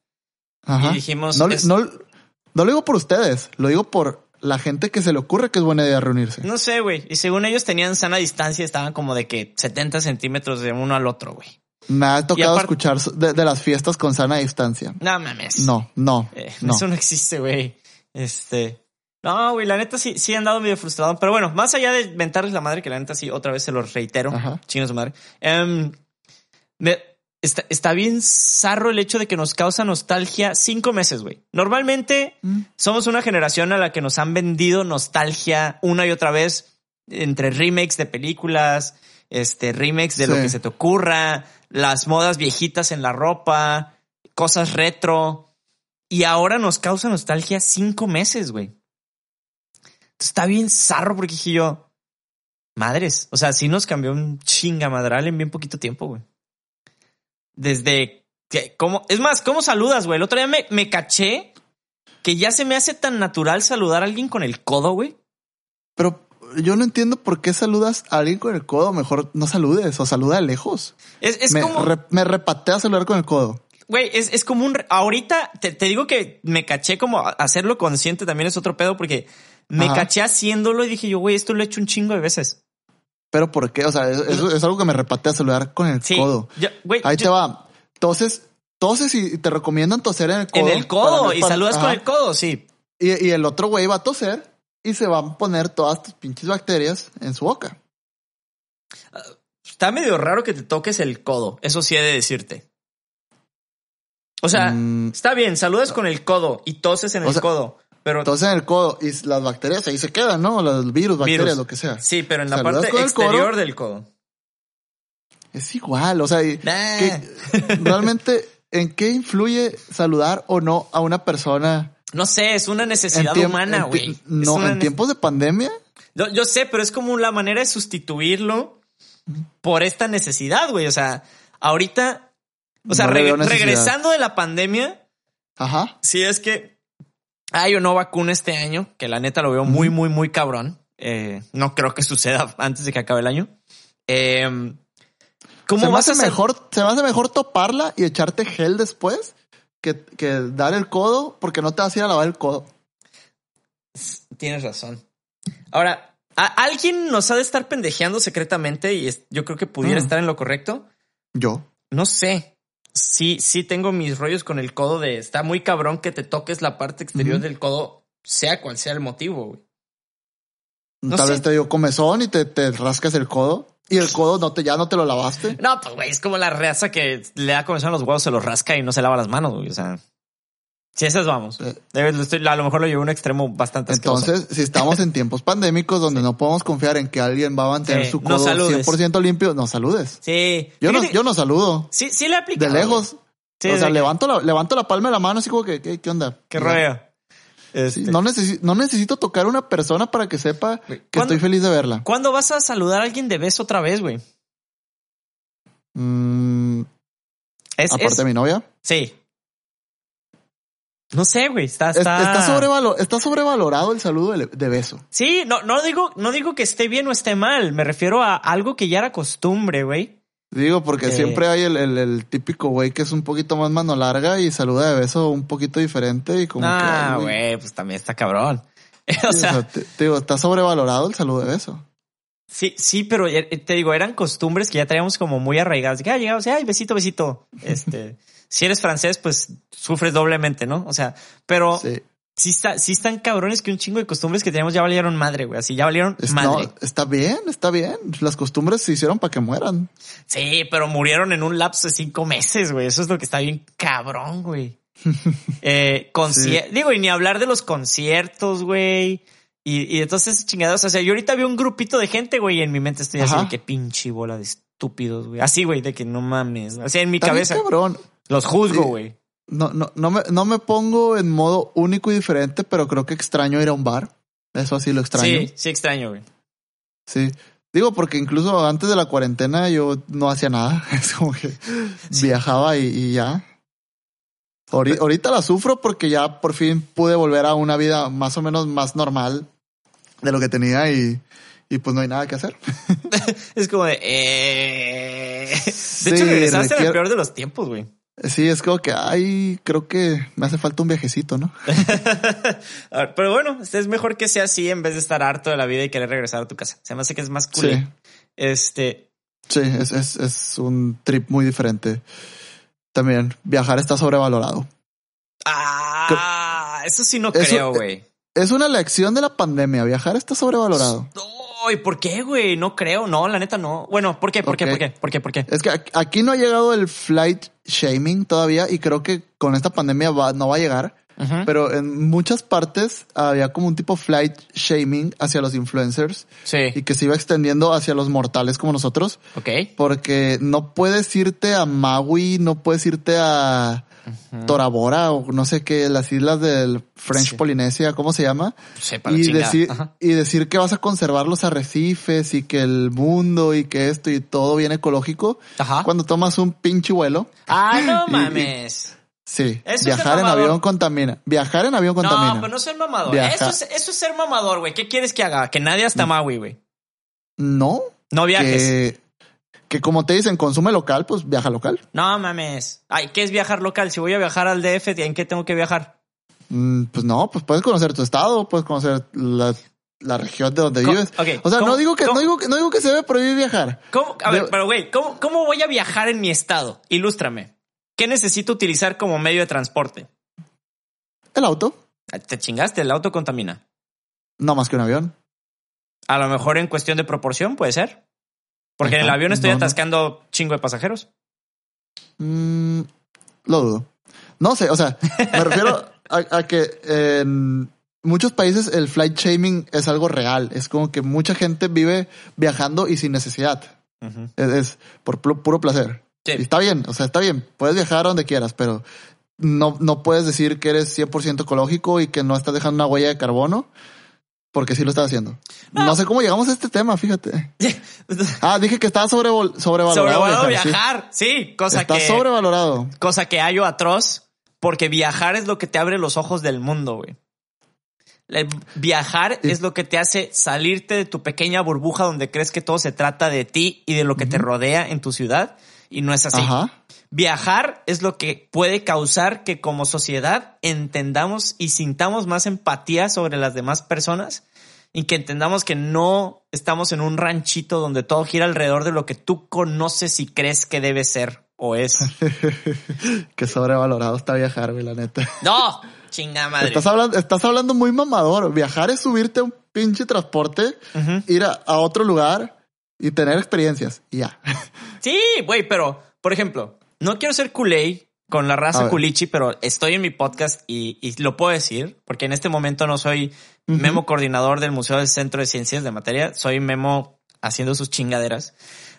Ajá. Y dijimos, No, es- no, no lo digo por ustedes, lo digo por la gente que se le ocurre que es buena idea reunirse. No sé, güey. Y según ellos tenían sana distancia, estaban como de que 70 centímetros de uno al otro, güey. Me ha tocado escuchar de, de las fiestas con sana distancia. No mames. No, no, Eh, no. Eso no existe, güey. Este. No, güey, la neta sí, sí he andado medio frustrado. Pero bueno, más allá de mentarles la madre, que la neta sí, otra vez se los reitero. Chino su madre. Em, me- está, está bien zarro el hecho de que nos causa nostalgia cinco meses, güey. Normalmente Mm. somos una generación a la que nos han vendido nostalgia una y otra vez entre remakes de películas, este, remakes de lo que se te ocurra, las modas viejitas en la ropa, cosas retro. Y ahora nos causa nostalgia cinco meses, güey. Está bien zarro porque dije yo, madres, o sea, sí nos cambió un chingamadral en bien poquito tiempo, güey. Desde que, ¿cómo? Es más, ¿cómo saludas, güey? El otro día me, me caché que ya se me hace tan natural saludar a alguien con el codo, güey. Pero yo no entiendo por qué saludas a alguien con el codo. Mejor no saludes o saluda de lejos. Es, es me, como, re- me repatea saludar con el codo. güey, es, es como un, ahorita te, te digo que me caché como hacerlo consciente también es otro pedo porque me Ajá. caché haciéndolo y dije yo, güey, esto lo he hecho un chingo de veces. Pero ¿por qué? O sea, es, es- es algo que me repatea saludar con el Sí. codo. yo- Ahí yo- te va. Toses, toses y te recomiendan toser en el codo. en el codo y para- saludas con el codo, sí. Y, y el otro güey va a toser y se va a poner todas tus pinches bacterias en su boca. Está medio raro que te toques el codo. Eso sí he de decirte. O sea, Mm. está bien, saludas con el codo y toses en O el sea, codo. Pero Entonces en el codo y las bacterias ahí se quedan, ¿no? Los virus, bacterias, Virus. lo que sea. sí, pero en la parte exterior codo. del codo. Es igual, o sea, y- Nah. ¿qué- realmente, ¿en qué influye saludar o no a una persona? No sé, es una necesidad humana, güey. No, en tiempos de pandemia. Yo, yo sé, pero es como la manera de sustituirlo por esta necesidad, güey. O sea, ahorita, o sea, No le reg- veo necesidad. regresando de la pandemia, Ajá. sí es que hay o no vacuna este año, que la neta lo veo muy, muy, muy cabrón. Eh, no creo que suceda antes de que acabe el año. Eh, ¿Cómo se me vas hace a mejor, se me hace mejor toparla y echarte gel después que, que dar el codo porque no te vas a ir a lavar el codo. Tienes razón. Ahora, a- alguien nos ha de estar pendejeando secretamente y yo creo que pudiera Mm. estar en lo correcto. Yo. No sé. Sí, sí tengo mis rollos con el codo de está muy cabrón que te toques la parte exterior del codo, sea cual sea el motivo, güey. No Tal sé. vez te dio comezón y te, te rascas el codo. Y el codo no te, ya no te lo lavaste. No, pues güey, es como la raza que le da comezón a los huevos, se los rasca y no se lava las manos, güey. O sea, si esas vamos. A lo mejor lo llevo a un extremo bastante asqueroso. Entonces, si estamos en tiempos pandémicos donde no podemos confiar en que alguien va a mantener Sí, su no codo saludes. 100% limpio, no saludes. Sí. Yo no, yo no saludo. Sí, sí le he aplicado. De lejos. Sí, o sea, levanto la, levanto la palma de la mano así como que, ¿qué, qué onda? Qué rollo. Este, no, necesi- no necesito tocar a una persona para que sepa que ¿Cuándo- estoy feliz de verla. ¿Cuándo vas a saludar a alguien de beso otra vez, güey? Mm, Es, aparte es- de mi novia. Sí. No sé, güey. Está, Es- está... Está, sobrevalo- está sobrevalorado el saludo de, de beso. Sí, no, no digo, no digo que esté bien o esté mal. Me refiero a algo que ya era costumbre, güey. Digo, porque Eh. siempre hay el, el- el típico güey que es un poquito más mano larga y saluda de beso un poquito diferente y como que... Ah, güey, pues también está cabrón. O sea, digo, está sobrevalorado el saludo de beso. Sí, sí, pero eh, te digo, eran costumbres que ya traíamos como muy arraigadas. De que ah, llegamos, ay, besito, besito. Este, si eres francés, pues sufres doblemente, ¿no? O sea, pero sí, Sí. está, sí están cabrones que un chingo de costumbres que teníamos ya valieron madre, güey. Así ya valieron Es- no, madre. está bien, está bien. Las costumbres se hicieron para que mueran. Sí, pero murieron en un lapso de cinco meses, güey. Eso es lo que está bien cabrón, güey. eh, concier- Digo, y ni hablar de los conciertos, güey. Y, y entonces esas chingadas. O sea, yo ahorita veo un grupito de gente, güey, y en mi mente estoy así Ajá. de que pinche bola de estúpidos, güey. Así, güey, de que no mames. O sea, en mi cabeza cabrón. los juzgo, Sí. güey. No, no, no, me, no me pongo en modo único y diferente, pero creo que extraño ir a un bar. Eso sí lo extraño. Sí, sí extraño, güey. Sí. Digo, porque incluso antes de la cuarentena yo no hacía nada. Es como que viajaba y, y ya. Ahori- Ahorita la sufro porque ya por fin pude volver a una vida más o menos más normal de lo que tenía y, y pues no hay nada que hacer. Es como de... Eh... De Sí, hecho, regresaste requiere- peor de los tiempos, güey. Sí, es como que, ay, creo que me hace falta un viajecito, ¿no? A ver, Pero bueno, es mejor que sea así en vez de estar harto de la vida y querer regresar a tu casa. Se me hace que es más cool. Sí. Este, Sí, es, es, es un trip muy diferente. También, viajar está sobrevalorado. ah, eso sí no Eso- creo, güey. Es una lección de la pandemia. Viajar está sobrevalorado. No, ¿y por qué, güey? No creo, no, la neta no. Bueno, ¿por qué? ¿Por qué? ¿Por qué? ¿Por qué? ¿Por qué? Es que aquí- no ha llegado el flight shaming todavía y creo que con esta pandemia va, no va a llegar. Pero en muchas partes había como un tipo flight shaming hacia los influencers y Sí. que se iba extendiendo hacia los mortales como nosotros. Ok. Porque no puedes irte a Maui, no puedes irte a Tora Bora o no sé qué, las islas del French Sí. Polinesia, ¿cómo se llama? Sepa Y decir, Ajá. y decir que vas a conservar los arrecifes y que el mundo y que esto y todo bien ecológico. Ajá. Cuando tomas un pinche vuelo, Ah, no Y- mames. sí, Eso es viajar en avión contamina. Viajar en avión contamina. No, pues no ser mamador. Eso es, eso es ser mamador, güey. ¿Qué quieres que haga? Que nadie hasta Maui, güey. No, No viajes. que, que como te dicen, consume local, pues viaja local. No mames. Ay, ¿qué es viajar local? Si voy a viajar al DF, ¿en qué tengo que viajar? Mm, pues no, pues puedes conocer tu estado, puedes conocer la, la región de donde vives. O sea, ¿cómo- no digo que, cómo- no digo que, no digo que se debe prohibir viajar. ¿Cómo? A ver, De- pero güey, ¿cómo, ¿cómo voy a viajar en mi estado? Ilústrame. ¿Qué necesito utilizar como medio de transporte? El auto, Ah, Te chingaste, el auto contamina. no más que un avión. A lo mejor en cuestión de proporción puede ser. Porque en el avión estoy no, no. atascando chingo de pasajeros. Mm, lo dudo. No sé, o sea, me refiero a, a que en muchos países el flight shaming es algo real. Es como que mucha gente vive viajando y sin necesidad. Es, es por pu- puro placer. Sí. Y está bien, o sea, está bien. Puedes viajar a donde quieras, pero no, no puedes decir que eres 100% ecológico y que no estás dejando una huella de carbono, porque sí lo estás haciendo. No, sé cómo llegamos a este tema, fíjate. Ah, dije que estaba sobrevalorado. Sobrevalorado viajar, sí. viajar. Sí, cosa Está que. sobrevalorado. Cosa que hallo atroz, porque viajar es lo que te abre los ojos del mundo, güey. El Viajar Sí. es lo que te hace salirte de tu pequeña burbuja donde crees que todo se trata de ti y de lo que te rodea en tu ciudad Y no es así. Ajá. Viajar es lo que puede causar que como sociedad entendamos y sintamos más empatía sobre las demás personas y que entendamos que no estamos en un ranchito donde todo gira alrededor de lo que tú conoces y crees que debe ser o es. Qué sobrevalorado está viajar, güey, la neta. No, chinga madre. Estás hablando, estás hablando muy mamador. Viajar es subirte a un pinche transporte, ir a, a otro lugar y tener experiencias. Y ya. Sí, güey, pero por ejemplo, no quiero ser culé con la raza culichi, pero estoy en mi podcast y, y lo puedo decir porque en este momento no soy. Memo coordinador del Museo del Centro de Ciencias de Materia, soy Memo haciendo sus chingaderas.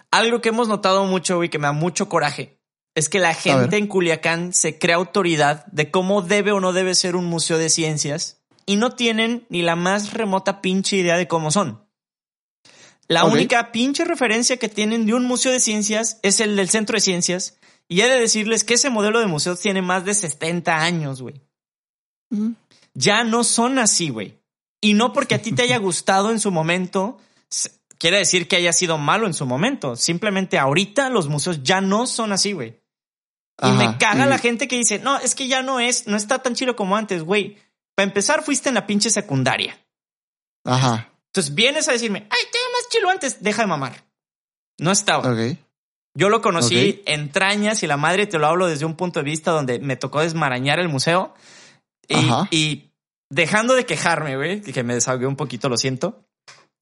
Algo que hemos notado mucho y que me da mucho coraje es que la gente en Culiacán se crea autoridad de cómo debe o no debe ser un museo de ciencias y no tienen ni la más remota pinche idea de cómo son. La única pinche referencia que tienen de un museo de ciencias es el del Centro de Ciencias y he de decirles que ese modelo de museos tiene más de 70 años, güey. Mm. Ya no son así, güey. Y no porque a ti te haya gustado en su momento, quiere decir que haya sido malo en su momento. Simplemente ahorita los museos ya no son así, güey. Y me caga la gente que dice, no, es que ya no es, no está tan chido como antes, güey. Para empezar, fuiste en la pinche secundaria. Ajá. Entonces vienes a decirme, ay, te más chilo antes, deja de mamar. No estaba. Ok. Yo lo conocí Ok. entrañas y la madre te lo hablo desde un punto de vista donde me tocó desmarañar el museo y, dejando de quejarme, güey, que me desahogué un poquito, lo siento.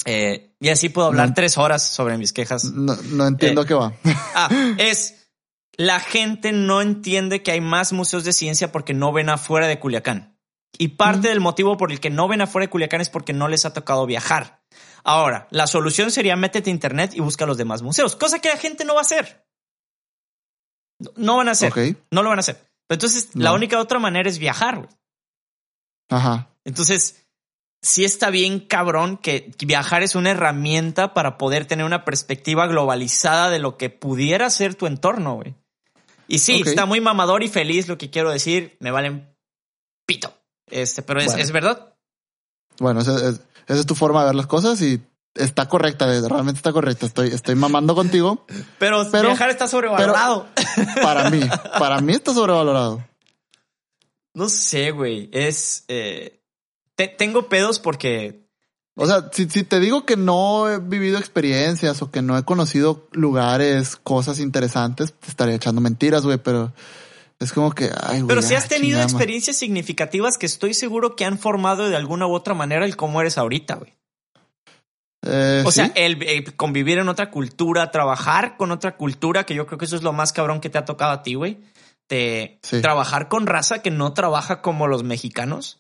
Eh, y así puedo hablar No. tres horas sobre mis quejas. No, no entiendo Eh. qué va. Ah, es la gente no entiende que hay más museos de ciencia porque no ven afuera de Culiacán. Y parte del motivo por el que no ven afuera de Culiacán es porque no les ha tocado viajar. Ahora, la solución sería métete a internet y busca los demás museos, cosa que la gente no va a hacer. No- van a hacer. Ok. No lo van a hacer. Pero entonces, la única otra manera es viajar. güey. Ajá. Entonces, sí está bien cabrón que viajar es una herramienta para poder tener una perspectiva globalizada de lo que pudiera ser tu entorno, güey. Y sí, está muy mamador y feliz lo que quiero decir. Me valen pito. Este, pero es, Bueno. es verdad. Bueno, esa es, esa es tu forma de ver las cosas y está correcta, realmente está correcta. Estoy, estoy mamando contigo. Pero, Pero- viajar está sobrevalorado. Para mí, para mí está sobrevalorado. no sé, güey. Es. eh, te- tengo pedos porque. O sea, si, si te digo que no he vivido experiencias o que no he conocido lugares, cosas interesantes, te estaría echando mentiras, güey, pero es como que, ay, güey. Pero si has tenido experiencias significativas que estoy seguro que han formado de alguna u otra manera el cómo eres ahorita, güey. Eh, O ¿sí? sea, el, el convivir en otra cultura, trabajar con otra cultura, que yo creo que eso es lo más cabrón que te ha tocado a ti, güey. Te Sí. trabajar con raza que no trabaja como los mexicanos.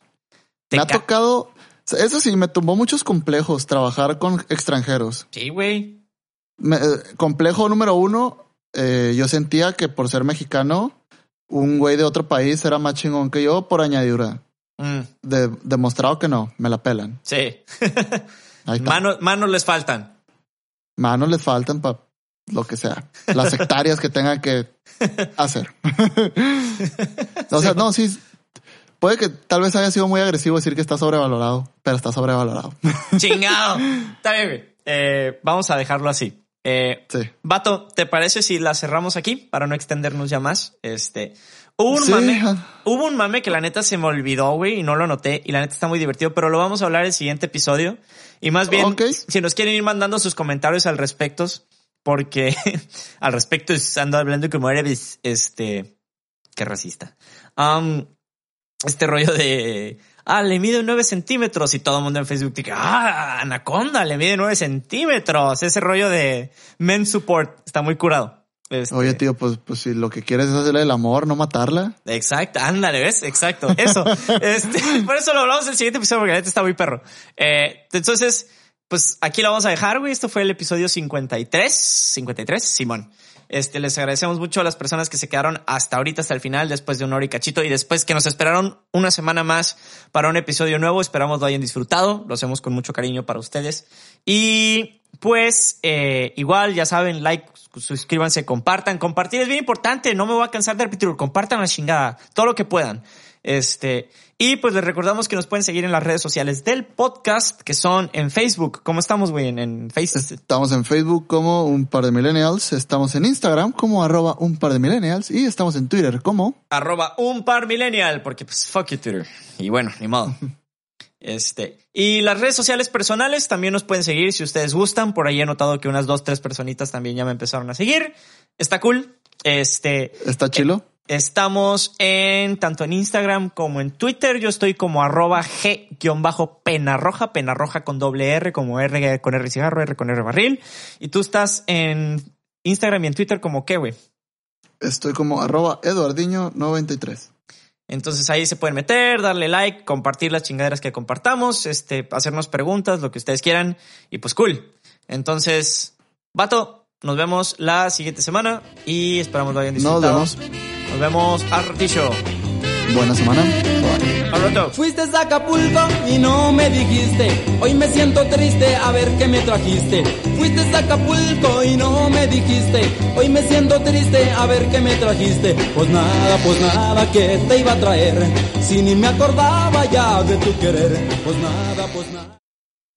Te me ha ca- tocado, eso sí, me tumbó muchos complejos trabajar con extranjeros. Sí, güey. Me- eh, complejo número uno, eh, yo sentía que por ser mexicano, un güey de otro país era más chingón que yo por añadidura. Mm, De- demostrado que no, me la pelan. sí. Manos, manos les faltan. Manos les faltan para lo que sea. Las hectáreas que tengan que hacer. o sea, no, sí. Puede que tal vez haya sido muy agresivo decir que está sobrevalorado, pero está sobrevalorado. Chingado. Está bien. Eh, vamos a dejarlo así. Eh, sí. Vato, ¿te parece si la cerramos aquí para no extendernos ya más? Este, hubo un Sí, mame, hubo un mame que la neta se me olvidó, güey, y no lo noté, y la neta está muy divertido, pero lo vamos a hablar el siguiente episodio. Y más bien, si nos quieren ir mandando sus comentarios al respecto, porque al respecto es- ando hablando como eres, este, qué racista. Um, este rollo de, ah, le mide 9 centímetros y todo el mundo en Facebook dice, ah, Anaconda le mide 9 centímetros. Ese rollo de men support está muy curado. Este, Oye, tío, pues, pues si lo que quieres es hacerle el amor, no matarla. Exacto, ándale, ¿ves? Exacto, eso. este, por eso lo hablamos en el siguiente episodio porque la neta está muy perro. Eh, entonces, pues aquí lo vamos a dejar, güey. Esto fue el episodio 53. 53, Simón. Este, les agradecemos mucho a las personas que se quedaron hasta ahorita, hasta el final, después de un hora y cachito, y después que nos esperaron una semana más para un episodio nuevo. Esperamos lo hayan disfrutado. Lo hacemos con mucho cariño para ustedes. Y pues, eh, igual, ya saben, like, suscríbanse, compartan. Compartir es bien importante. No me voy a cansar de repetirlo. Compartan la chingada. Todo lo que puedan. Este, y pues les recordamos que nos pueden seguir en las redes sociales del podcast, que son en Facebook. ¿Cómo estamos, güey? En, en Facebook. Estamos en Facebook como un par de millennials, estamos en Instagram como arroba un par de millennials y estamos en Twitter como Arroba un par millennial, porque pues fuck you Twitter. Y bueno, ni modo. Este, y las redes sociales personales también nos pueden seguir si ustedes gustan. Por ahí he notado que unas dos, tres personitas también ya me empezaron a seguir. Está cool. Este, ¿Está chilo? Estamos en tanto en Instagram como en Twitter. Yo estoy como arroba G-penarroja, penarroja con doble R, como R con R cigarro, R con R barril. Y tú estás en Instagram y en Twitter como qué, güey. Estoy como arroba eduardiño93. Entonces ahí se pueden meter, darle like, compartir las chingaderas que compartamos, este, hacernos preguntas, lo que ustedes quieran. Y pues cool. Entonces, vato, nos vemos la siguiente semana y esperamos lo hayan Nos disfrutado. vemos. Nos vemos al ratillo. Buena semana. Bye. Fuiste a Acapulco y no me dijiste. Hoy me siento triste a ver qué me trajiste. Fuiste a Acapulco y no me dijiste. Hoy me siento triste a ver qué me trajiste. Pues nada, pues nada que te iba a traer. Si ni me acordaba ya de tu querer. Pues nada, pues nada.